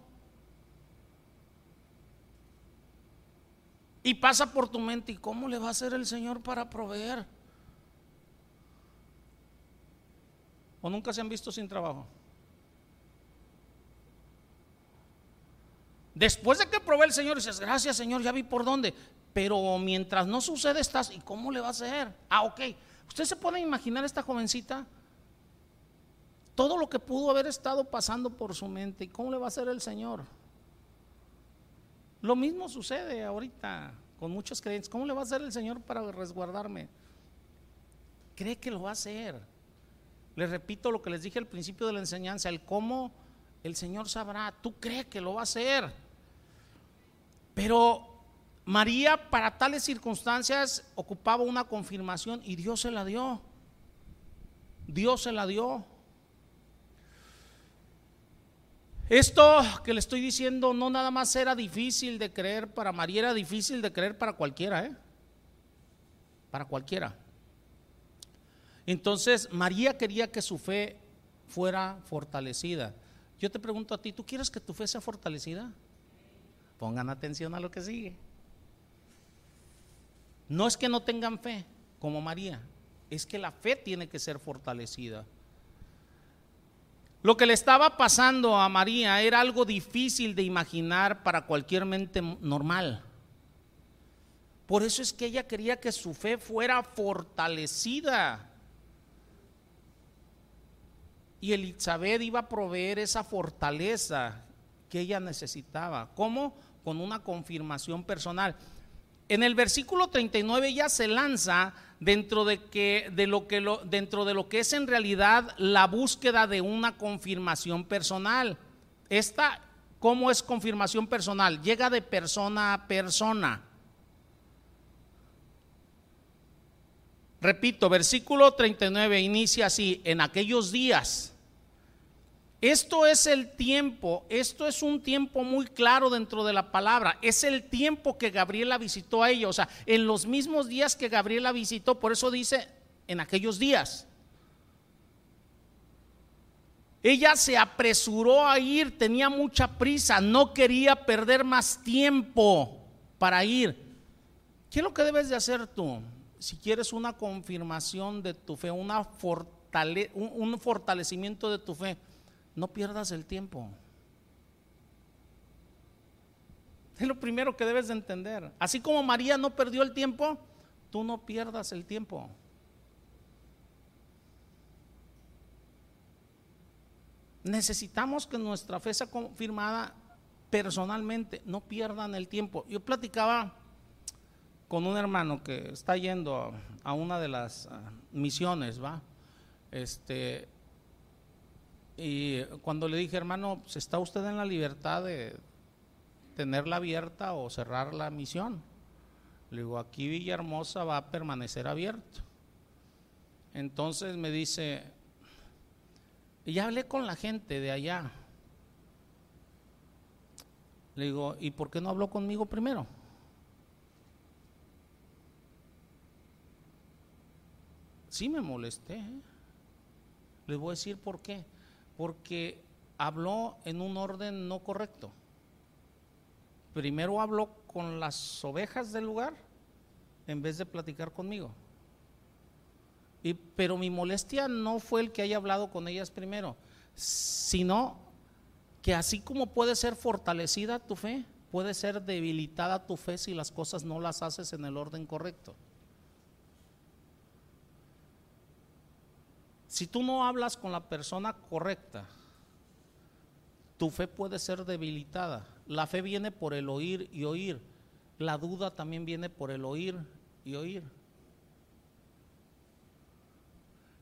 Y pasa por tu mente, ¿y cómo le va a hacer el Señor para proveer? ¿O nunca se han visto sin trabajo? Después de que probé el Señor, dices, gracias Señor, ya vi por dónde. Pero mientras no sucede, estás, ¿y cómo le va a hacer? Ah, ok. ¿Usted se puede imaginar esta jovencita? Todo lo que pudo haber estado pasando por su mente. ¿Y cómo le va a hacer el Señor? Lo mismo sucede ahorita con muchos creyentes. ¿Cómo le va a hacer el Señor para resguardarme? Cree que lo va a hacer. Les repito lo que les dije al principio de la enseñanza, el cómo el Señor sabrá. Tú crees que lo va a hacer. Pero María para tales circunstancias ocupaba una confirmación y Dios se la dio. Dios se la dio. Esto que le estoy diciendo no nada más era difícil de creer para María, era difícil de creer para cualquiera, ¿eh? Para cualquiera. Entonces, María quería que su fe fuera fortalecida. Yo te pregunto a ti, ¿tú quieres que tu fe sea fortalecida? Pongan atención a lo que sigue. No es que no tengan fe, como María, es que la fe tiene que ser fortalecida. Lo que le estaba pasando a María era algo difícil de imaginar para cualquier mente normal. Por eso es que ella quería que su fe fuera fortalecida. Y Elizabeth iba a proveer esa fortaleza que ella necesitaba. ¿Cómo? Con una confirmación personal. En el versículo 39 ella se lanza dentro de, que, de lo que lo, dentro de lo que es en realidad la búsqueda de una confirmación personal. Esta, ¿cómo es confirmación personal? Llega de persona a persona. Repito, versículo 39 inicia así, en aquellos días esto es el tiempo, esto es un tiempo muy claro dentro de la palabra, es el tiempo que Gabriela visitó a ella, o sea, en los mismos días que Gabriela visitó, por eso dice en aquellos días. Ella se apresuró a ir, tenía mucha prisa, no quería perder más tiempo para ir. ¿Qué es lo que debes de hacer tú? Si quieres una confirmación de tu fe, una un fortalecimiento de tu fe, no pierdas el tiempo. Es lo primero que debes de entender. Así como María no perdió el tiempo, tú no pierdas el tiempo. Necesitamos que nuestra fe sea confirmada personalmente, no pierdan el tiempo. Yo platicaba con un hermano que está yendo a, una de las ah, misiones, ¿va? Este, y cuando le dije, hermano, ¿está usted en la libertad de tenerla abierta o cerrar la misión? Le digo, aquí Villahermosa va a permanecer abierto. Entonces me dice, y ya hablé con la gente de allá. Le digo, ¿y por qué no habló conmigo primero? Sí me molesté. ¿eh? Les voy a decir por qué porque habló en un orden no correcto. Primero habló con las ovejas del lugar en vez de platicar conmigo. Y, pero mi molestia no fue el que haya hablado con ellas primero, sino que así como puede ser fortalecida tu fe, puede ser debilitada tu fe si las cosas no las haces en el orden correcto. Si tú no hablas con la persona correcta, tu fe puede ser debilitada. La fe viene por el oír y oír. La duda también viene por el oír y oír.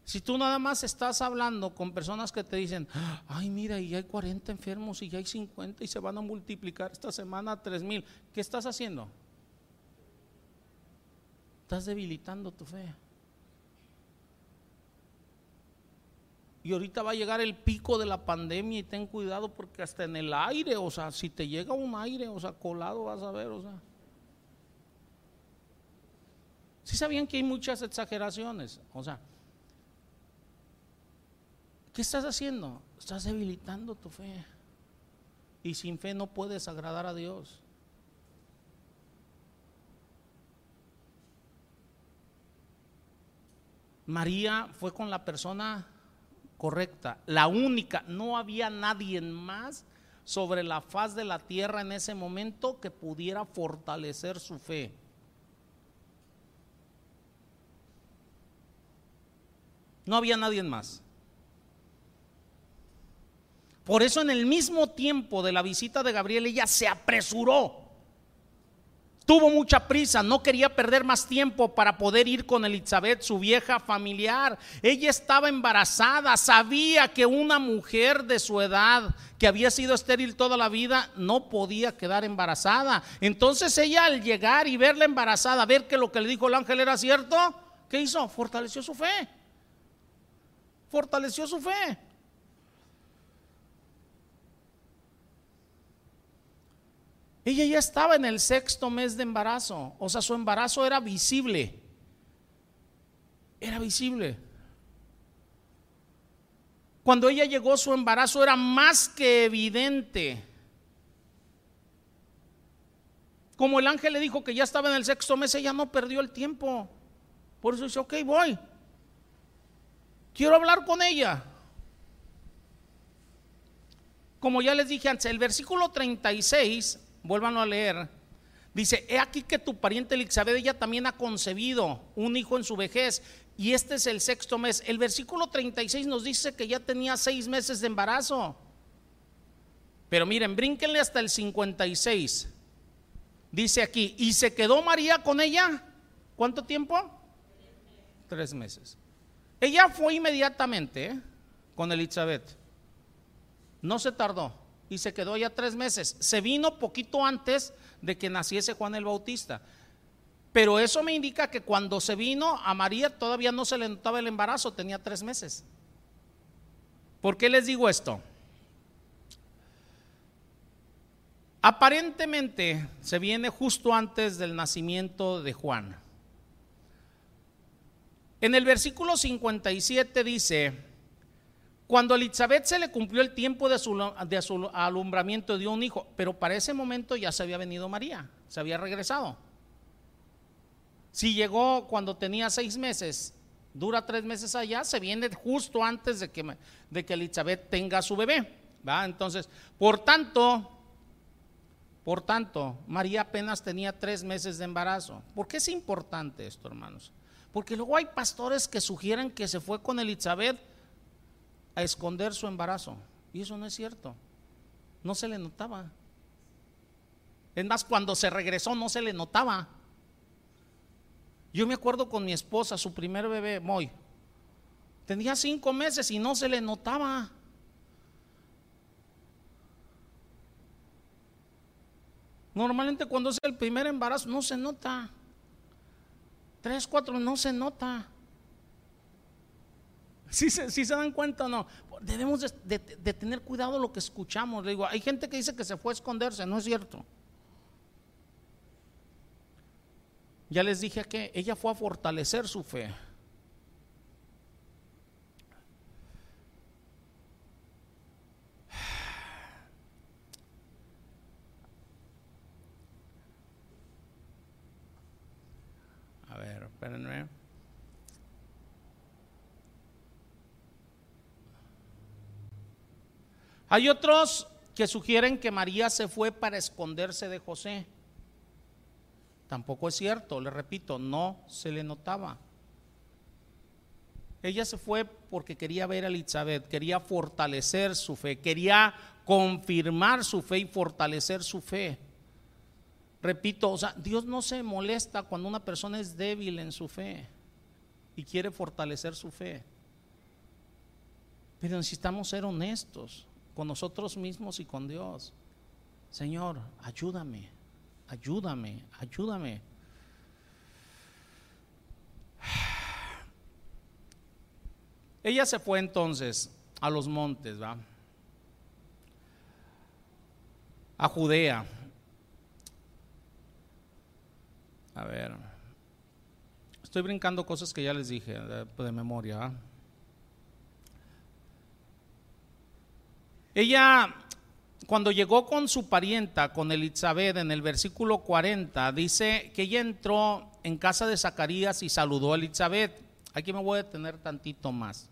Si tú nada más estás hablando con personas que te dicen, ay mira, y hay 40 enfermos y ya hay 50 y se van a multiplicar esta semana a 3 mil, ¿qué estás haciendo? Estás debilitando tu fe. Y ahorita va a llegar el pico de la pandemia y ten cuidado porque hasta en el aire, o sea, si te llega un aire, o sea, colado vas a ver, o sea. Si sabían que hay muchas exageraciones, o sea, ¿qué estás haciendo? Estás debilitando tu fe. Y sin fe no puedes agradar a Dios. María fue con la persona correcta, la única, no había nadie más sobre la faz de la tierra en ese momento que pudiera fortalecer su fe. No había nadie más. Por eso en el mismo tiempo de la visita de Gabriel ella se apresuró Tuvo mucha prisa, no quería perder más tiempo para poder ir con Elizabeth, su vieja familiar. Ella estaba embarazada, sabía que una mujer de su edad, que había sido estéril toda la vida, no podía quedar embarazada. Entonces ella al llegar y verla embarazada, ver que lo que le dijo el ángel era cierto, ¿qué hizo? Fortaleció su fe. Fortaleció su fe. Ella ya estaba en el sexto mes de embarazo, o sea, su embarazo era visible. Era visible. Cuando ella llegó, su embarazo era más que evidente. Como el ángel le dijo que ya estaba en el sexto mes, ella no perdió el tiempo. Por eso dice, ok, voy. Quiero hablar con ella. Como ya les dije antes, el versículo 36, vuélvanlo a leer, dice, he aquí que tu pariente Elizabeth, ella también ha concebido un hijo en su vejez y este es el sexto mes. El versículo 36 nos dice que ya tenía seis meses de embarazo. Pero miren, brínquenle hasta el 56. Dice aquí, ¿y se quedó María con ella? ¿Cuánto tiempo? Tres meses. Ella fue inmediatamente ¿eh? con Elizabeth. No se tardó y se quedó ya tres meses. Se vino poquito antes de que naciese Juan el Bautista. Pero eso me indica que cuando se vino a María todavía no se le notaba el embarazo, tenía tres meses. ¿Por qué les digo esto? Aparentemente se viene justo antes del nacimiento de Juan. En el versículo 57 dice, cuando a Elizabeth se le cumplió el tiempo de su, alumbramiento dio un hijo, pero para ese momento ya se había venido María, se había regresado. Si llegó cuando tenía seis meses, dura tres meses allá, se viene justo antes de que, de que Elizabeth tenga su bebé. ¿va? Entonces, por tanto, por tanto, María apenas tenía tres meses de embarazo. ¿Por qué es importante esto, hermanos? Porque luego hay pastores que sugieren que se fue con Elizabeth a esconder su embarazo. Y eso no es cierto. No se le notaba. Es más, cuando se regresó no se le notaba. Yo me acuerdo con mi esposa, su primer bebé, Moy. Tenía cinco meses y no se le notaba. Normalmente cuando es el primer embarazo no se nota. Tres, cuatro, no se nota. Si se, se dan cuenta o no, debemos de, tener cuidado lo que escuchamos. Le digo, hay gente que dice que se fue a esconderse, no es cierto. Ya les dije que ella fue a fortalecer su fe. A ver, espérenme. Hay otros que sugieren que María se fue para esconderse de José. Tampoco es cierto, le repito, no se le notaba. Ella se fue porque quería ver a Elizabeth, quería fortalecer su fe, quería confirmar su fe y fortalecer su fe. Repito, o sea, Dios no se molesta cuando una persona es débil en su fe y quiere fortalecer su fe. Pero necesitamos ser honestos con nosotros mismos y con Dios. Señor, ayúdame ayúdame, ayúdame. Ella se fue entonces a los montes, ¿va? A Judea. A ver. Estoy brincando cosas que ya les dije de, de memoria. Ella cuando llegó con su parienta, con Elizabeth, en el versículo 40, dice que ella entró en casa de Zacarías y saludó a Elizabeth. Aquí me voy a detener tantito más.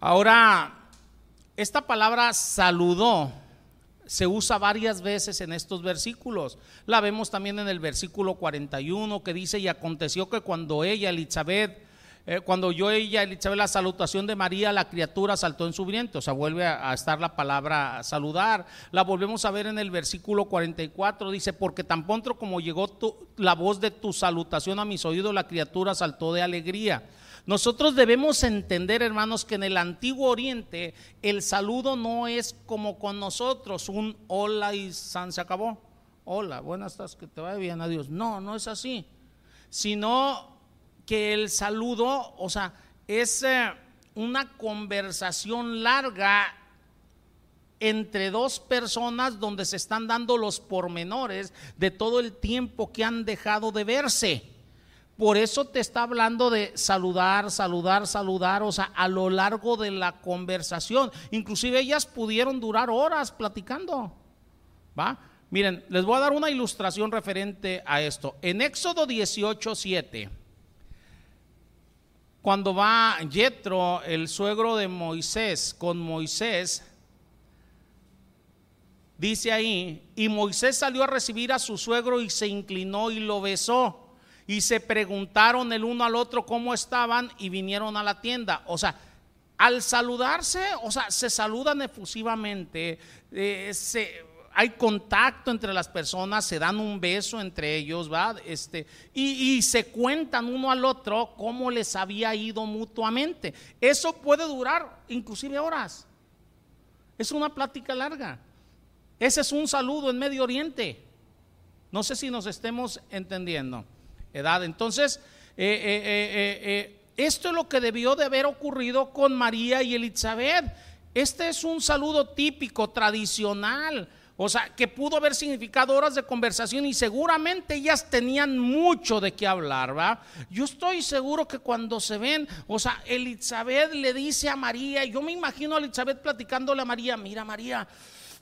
Ahora, esta palabra saludó se usa varias veces en estos versículos. La vemos también en el versículo 41 que dice, y aconteció que cuando ella, Elizabeth, eh, cuando yo ella, Elizabeth, la salutación de María, la criatura saltó en su vientre, o sea, vuelve a, estar la palabra saludar. La volvemos a ver en el versículo 44, dice, porque tan pronto como llegó la voz de tu salutación a mis oídos, la criatura saltó de alegría. Nosotros debemos entender, hermanos, que en el antiguo oriente el saludo no es como con nosotros, un hola y san se acabó. Hola, buenas tardes, que te vaya bien, adiós. No, no es así. Sino que el saludo, o sea, es eh, una conversación larga entre dos personas donde se están dando los pormenores de todo el tiempo que han dejado de verse. Por eso te está hablando de saludar, saludar, saludar, o sea, a lo largo de la conversación. Inclusive ellas pudieron durar horas platicando. ¿Va? Miren, les voy a dar una ilustración referente a esto. En Éxodo 18, 7, cuando va Yetro, el suegro de Moisés, con Moisés, dice ahí, y Moisés salió a recibir a su suegro y se inclinó y lo besó. Y se preguntaron el uno al otro cómo estaban y vinieron a la tienda. O sea, al saludarse, o sea, se saludan efusivamente, eh, se, hay contacto entre las personas, se dan un beso entre ellos, ¿va? Este, y, se cuentan uno al otro cómo les había ido mutuamente. Eso puede durar inclusive horas. Es una plática larga. Ese es un saludo en Medio Oriente. No sé si nos estemos entendiendo. Edad. Entonces, eh, eh, eh, esto es lo que debió de haber ocurrido con María y Elizabeth. Este es un saludo típico, tradicional. O sea, que pudo haber significado horas de conversación y seguramente ellas tenían mucho de qué hablar, ¿va? Yo estoy seguro que cuando se ven, o sea, Elizabeth le dice a María, yo me imagino a Elizabeth platicándole a María, mira María,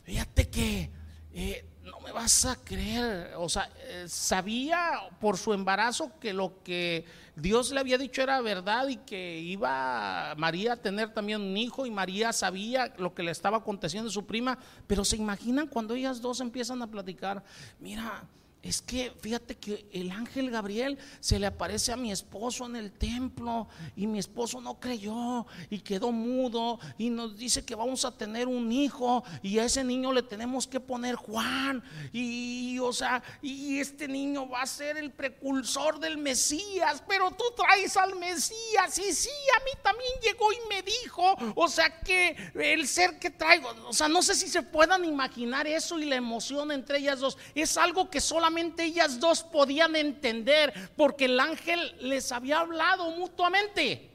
fíjate que eh, no me vas a creer, o sea, eh, sabía por su embarazo que lo que Dios le había dicho era verdad y que iba María a tener también un hijo y María sabía lo que le estaba aconteciendo a su prima, pero se imaginan cuando ellas dos empiezan a platicar, mira, es que fíjate que el ángel Gabriel se le aparece a mi esposo en el templo y mi esposo no creyó y quedó mudo y nos dice que vamos a tener un hijo y a ese niño le tenemos que poner Juan. Y o sea, y este niño va a ser el precursor del Mesías, pero tú traes al Mesías y sí, a mí también llegó y me dijo, o sea que el ser que traigo, o sea, no sé si se puedan imaginar eso y la emoción entre ellas dos, es algo que solamente ellas dos podían entender porque el ángel les había hablado mutuamente.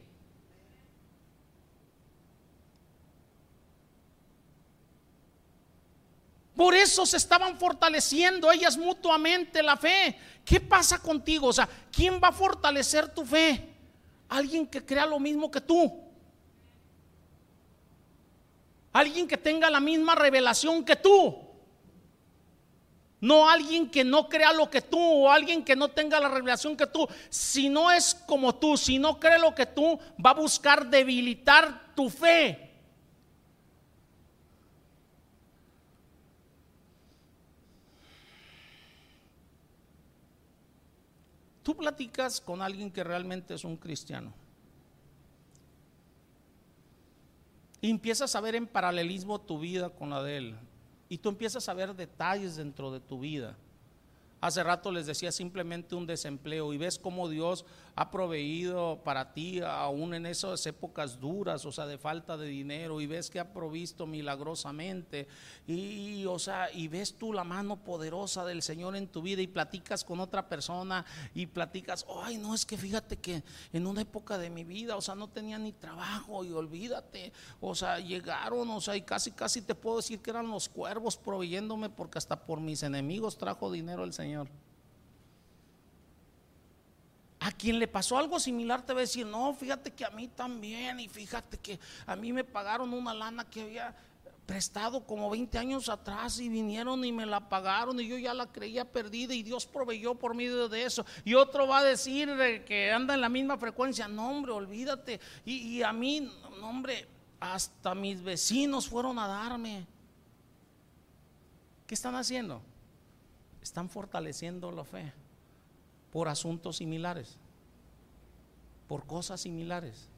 Por eso se estaban fortaleciendo ellas mutuamente la fe. ¿Qué pasa contigo? O sea, ¿quién va a fortalecer tu fe? Alguien que crea lo mismo que tú. Alguien que tenga la misma revelación que tú. No alguien que no crea lo que tú o alguien que no tenga la revelación que tú. Si no es como tú, si no cree lo que tú, va a buscar debilitar tu fe. Tú platicas con alguien que realmente es un cristiano. Y empiezas a ver en paralelismo tu vida con la de él. Y tú empiezas a ver detalles dentro de tu vida. Hace rato les decía simplemente un desempleo y ves cómo Dios ha proveído para ti aún en esas épocas duras, o sea, de falta de dinero y ves que ha provisto milagrosamente y, o sea, y ves tú la mano poderosa del Señor en tu vida y platicas con otra persona y platicas, ay, no, es que fíjate que en una época de mi vida, o sea, no tenía ni trabajo y olvídate, o sea, llegaron, o sea, y casi, casi te puedo decir que eran los cuervos proveyéndome porque hasta por mis enemigos trajo dinero el Señor. Quien le pasó algo similar te va a decir, no, fíjate que a mí también, y fíjate que a mí me pagaron una lana que había prestado como 20 años atrás y vinieron y me la pagaron y yo ya la creía perdida y Dios proveyó por medio de eso. Y otro va a decir que anda en la misma frecuencia, no hombre, olvídate. Y, y a mí, no hombre, hasta mis vecinos fueron a darme. ¿Qué están haciendo? Están fortaleciendo la fe por asuntos similares, por cosas similares.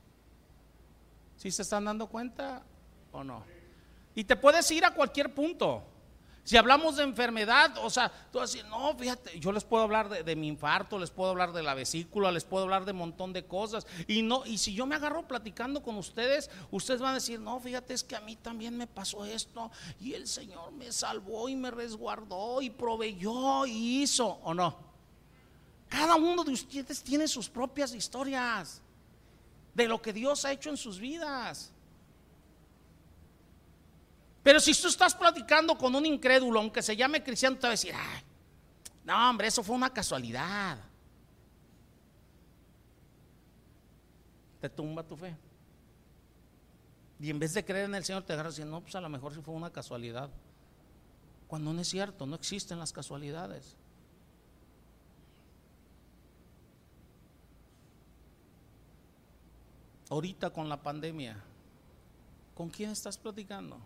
¿Sí se están dando cuenta o no? Y te puedes ir a cualquier punto. Si hablamos de enfermedad, o sea, tú decir, no, fíjate, yo les puedo hablar de, mi infarto, les puedo hablar de la vesícula, les puedo hablar de un montón de cosas. Y no, y si yo me agarro platicando con ustedes, ustedes van a decir, no, fíjate, es que a mí también me pasó esto, y el Señor me salvó y me resguardó y proveyó y hizo, ¿o no? Cada uno de ustedes tiene sus propias historias de lo que Dios ha hecho en sus vidas. Pero si tú estás platicando con un incrédulo, aunque se llame cristiano, te va a decir, Ay, no, hombre, eso fue una casualidad. Te tumba tu fe. Y en vez de creer en el Señor, te agarras diciendo, no, pues a lo mejor sí fue una casualidad. Cuando no es cierto, no existen las casualidades. Ahorita con la pandemia, ¿con quién estás platicando?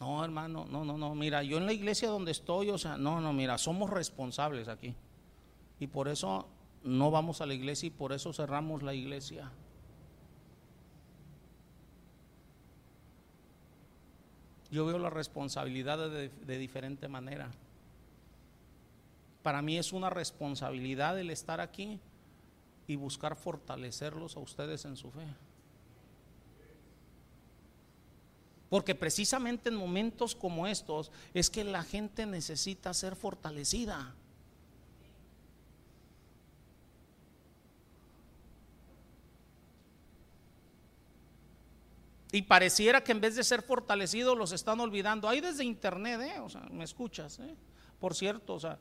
No, hermano, no, no, no, mira, yo en la iglesia donde estoy, o sea, no, no, mira, somos responsables aquí. Y por eso no vamos a la iglesia y por eso cerramos la iglesia. Yo veo la responsabilidad de, de, diferente manera. Para mí es una responsabilidad el estar aquí y buscar fortalecerlos a ustedes en su fe. Porque precisamente en momentos como estos es que la gente necesita ser fortalecida. Y pareciera que en vez de ser fortalecidos los están olvidando. Hay desde internet, ¿eh? O sea, me escuchas, ¿eh? Por cierto, o sea,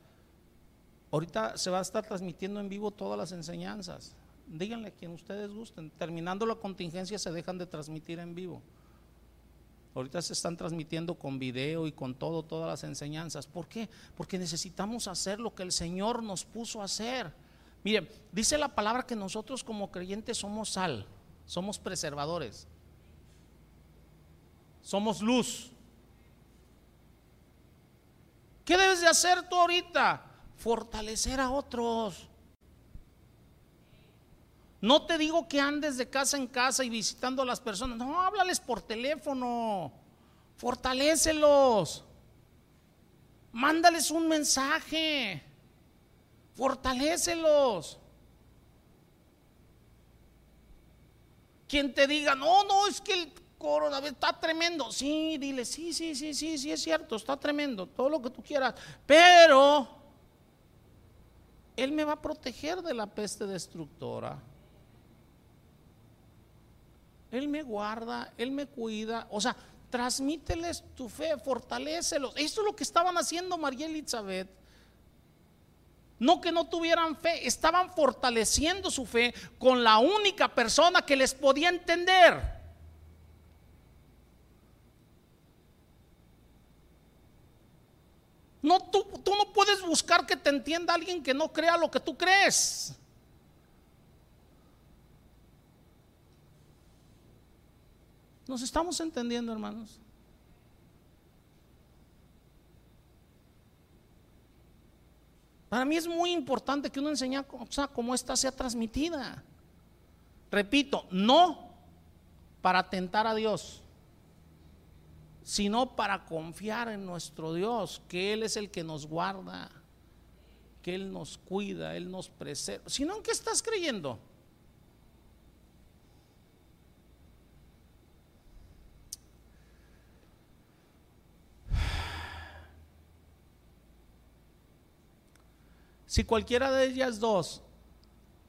ahorita se va a estar transmitiendo en vivo todas las enseñanzas. Díganle a quien ustedes gusten. Terminando la contingencia se dejan de transmitir en vivo. Ahorita se están transmitiendo con video y con todo, todas las enseñanzas. ¿Por qué? Porque necesitamos hacer lo que el Señor nos puso a hacer. Miren, dice la palabra que nosotros como creyentes somos sal, somos preservadores, somos luz. ¿Qué debes de hacer tú ahorita? Fortalecer a otros. No te digo que andes de casa en casa y visitando a las personas. No, háblales por teléfono. Fortalécelos. Mándales un mensaje. Fortalécelos. Quien te diga, no, no, es que el coronavirus está tremendo. Sí, dile, sí, sí, sí, sí, sí, es cierto, está tremendo, todo lo que tú quieras. Pero Él me va a proteger de la peste destructora. Él me guarda, Él me cuida. O sea, transmíteles tu fe, fortalecelos. Eso es lo que estaban haciendo María Elizabeth. No que no tuvieran fe, estaban fortaleciendo su fe con la única persona que les podía entender. No, tú, tú no puedes buscar que te entienda alguien que no crea lo que tú crees. ¿Nos estamos entendiendo, hermanos? Para mí es muy importante que una enseñanza como esta sea transmitida. Repito, no para tentar a Dios, sino para confiar en nuestro Dios, que Él es el que nos guarda, que Él nos cuida, Él nos preserva. Si no, ¿en qué estás creyendo? Si cualquiera de ellas dos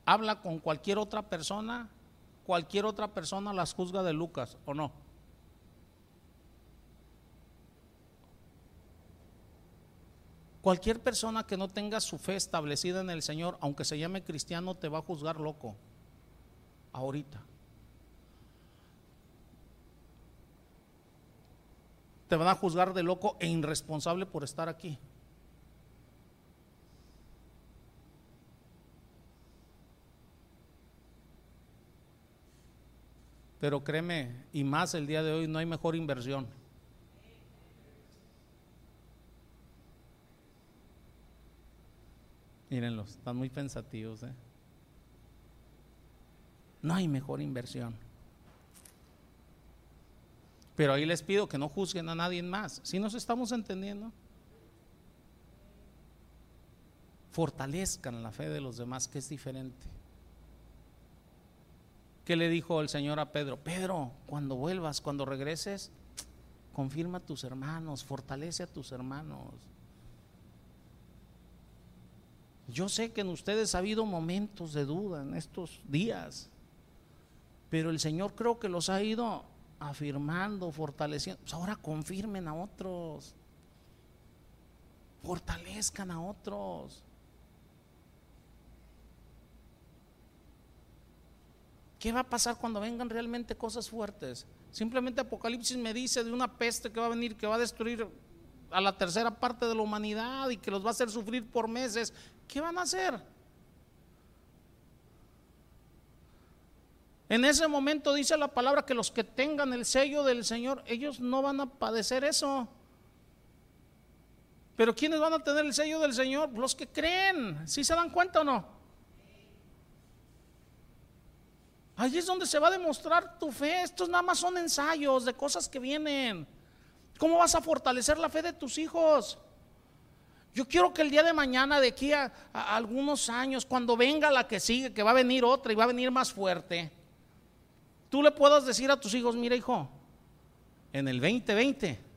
habla con cualquier otra persona, cualquier otra persona las juzga de Lucas, ¿o no? Cualquier persona que no tenga su fe establecida en el Señor, aunque se llame cristiano, te va a juzgar loco. Ahorita. Te van a juzgar de loco e irresponsable por estar aquí. Pero créeme, y más el día de hoy, no hay mejor inversión. Mírenlos, están muy pensativos. ¿eh? No hay mejor inversión. Pero ahí les pido que no juzguen a nadie más. Si nos estamos entendiendo, fortalezcan la fe de los demás, que es diferente. ¿Qué le dijo el Señor a Pedro? Pedro, cuando vuelvas, cuando regreses, confirma a tus hermanos, fortalece a tus hermanos. Yo sé que en ustedes ha habido momentos de duda en estos días. Pero el Señor creo que los ha ido afirmando, fortaleciendo. Pues ahora confirmen a otros. Fortalezcan a otros. ¿Qué va a pasar cuando vengan realmente cosas fuertes? Simplemente Apocalipsis me dice de una peste que va a venir, que va a destruir a la tercera parte de la humanidad y que los va a hacer sufrir por meses. ¿Qué van a hacer? En ese momento dice la palabra que los que tengan el sello del Señor, ellos no van a padecer eso. Pero ¿quiénes van a tener el sello del Señor? Los que creen. ¿Sí se dan cuenta o no? Allí es donde se va a demostrar tu fe. Estos nada más son ensayos de cosas que vienen. ¿Cómo vas a fortalecer la fe de tus hijos? Yo quiero que el día de mañana, de aquí a, algunos años, cuando venga la que sigue, que va a venir otra y va a venir más fuerte, tú le puedas decir a tus hijos, mira hijo, en el 2020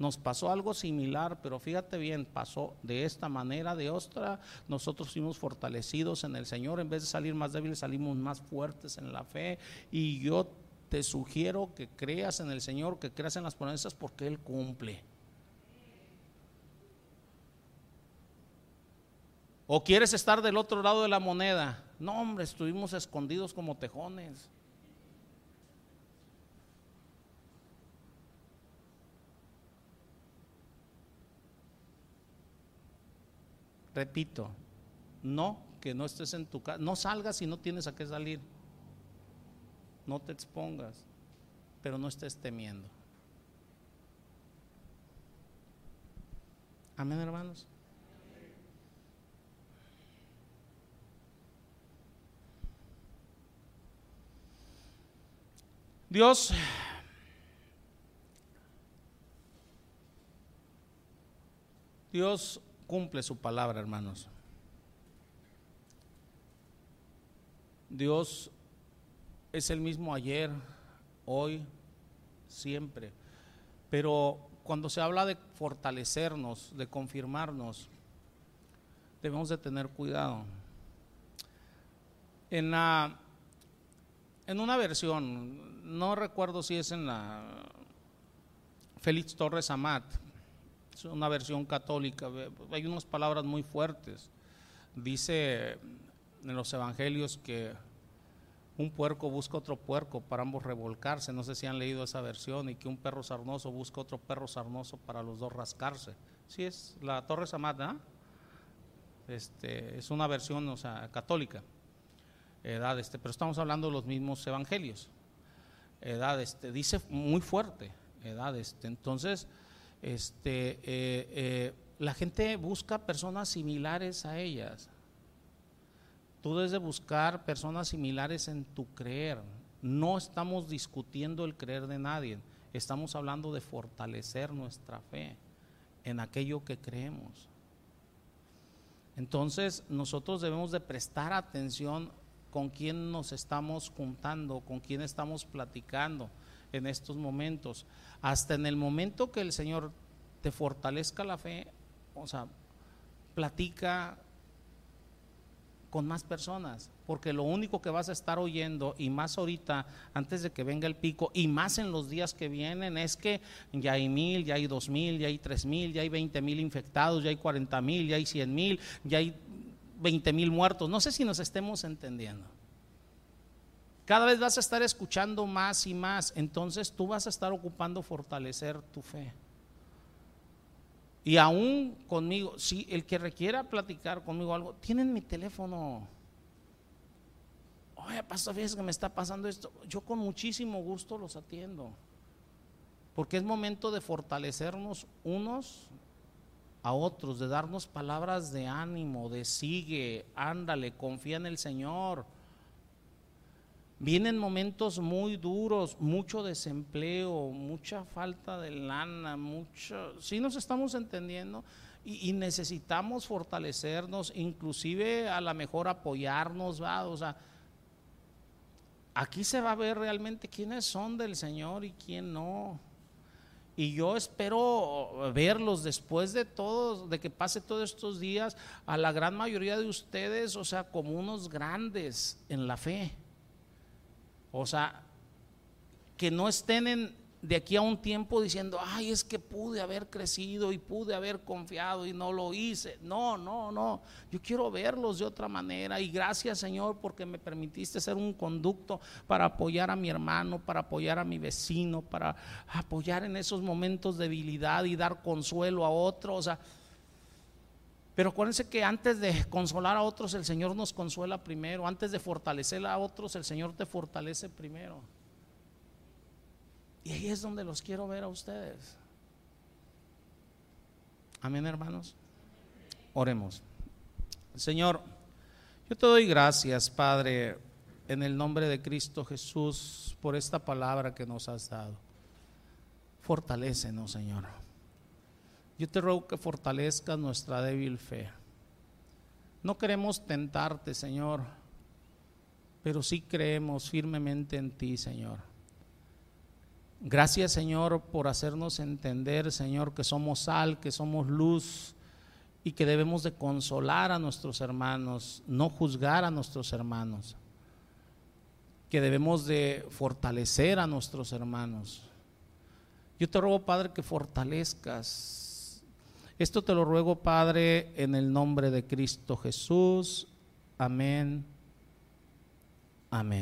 nos pasó algo similar, pero fíjate bien, pasó de esta manera, de otra. Nosotros fuimos fortalecidos en el Señor, en vez de salir más débiles, salimos más fuertes en la fe. Y yo te sugiero que creas en el Señor, que creas en las promesas porque Él cumple. ¿O quieres estar del otro lado de la moneda? No, hombre, estuvimos escondidos como tejones. Repito, no que no estés en tu casa, no salgas si no tienes a qué salir. No te expongas, pero no estés temiendo. Amén, hermanos. Dios Dios cumple su palabra, hermanos. Dios es el mismo ayer, hoy, siempre. Pero cuando se habla de fortalecernos, de confirmarnos, debemos de tener cuidado. En la en una versión, no recuerdo si es en la Félix Torres Amat, una versión católica, hay unas palabras muy fuertes. Dice en los evangelios que un puerco busca otro puerco para ambos revolcarse, no sé si han leído esa versión, y que un perro sarnoso busca otro perro sarnoso para los dos rascarse. Sí, es la Torre Samada, este, es una versión o sea, católica, edad, este, pero estamos hablando de los mismos evangelios. Edad, este, dice muy fuerte, edad, este, entonces eh, eh, la gente busca personas similares a ellas. Tú debes de buscar personas similares en tu creer. No estamos discutiendo el creer de nadie, estamos hablando de fortalecer nuestra fe en aquello que creemos. Entonces nosotros debemos de prestar atención con quién nos estamos juntando, con quién estamos platicando en estos momentos. Hasta en el momento que el Señor te fortalezca la fe, o sea, platica con más personas, porque lo único que vas a estar oyendo, y más ahorita, antes de que venga el pico, y más en los días que vienen, es que ya hay mil, ya hay dos mil, ya hay tres mil, ya hay veinte mil infectados, ya hay cuarenta mil, ya hay cien mil, ya hay veinte mil muertos. No sé si nos estemos entendiendo. Cada vez vas a estar escuchando más y más, entonces tú vas a estar ocupando fortalecer tu fe. Y aún conmigo, si el que requiera platicar conmigo algo, tienen mi teléfono. Oye, pastor, fíjese que me está pasando esto. Yo con muchísimo gusto los atiendo. Porque es momento de fortalecernos unos a otros, de darnos palabras de ánimo, de sigue, ándale, confía en el Señor. Vienen momentos muy duros, mucho desempleo, mucha falta de lana, mucho, sí nos estamos entendiendo y, necesitamos fortalecernos, inclusive a lo mejor apoyarnos, ¿va? o sea, aquí se va a ver realmente quiénes son del Señor y quién no. Y yo espero verlos después de todo, de que pase todos estos días, a la gran mayoría de ustedes, o sea, como unos grandes en la fe. O sea, que no estén en, de aquí a un tiempo diciendo, ay, es que pude haber crecido y pude haber confiado y no lo hice. No, no, no. Yo quiero verlos de otra manera y gracias Señor porque me permitiste ser un conducto para apoyar a mi hermano, para apoyar a mi vecino, para apoyar en esos momentos de debilidad y dar consuelo a otros. O sea, pero acuérdense que antes de consolar a otros, el Señor nos consuela primero. Antes de fortalecer a otros, el Señor te fortalece primero. Y ahí es donde los quiero ver a ustedes. Amén, hermanos. Oremos. Señor, yo te doy gracias, Padre, en el nombre de Cristo Jesús, por esta palabra que nos has dado. Fortalécenos, Señor. Yo te ruego que fortalezcas nuestra débil fe. No queremos tentarte, Señor, pero sí creemos firmemente en ti, Señor. Gracias, Señor, por hacernos entender, Señor, que somos sal, que somos luz y que debemos de consolar a nuestros hermanos, no juzgar a nuestros hermanos, que debemos de fortalecer a nuestros hermanos. Yo te ruego, Padre, que fortalezcas esto te lo ruego, Padre, en el nombre de Cristo Jesús. Amén. Amén.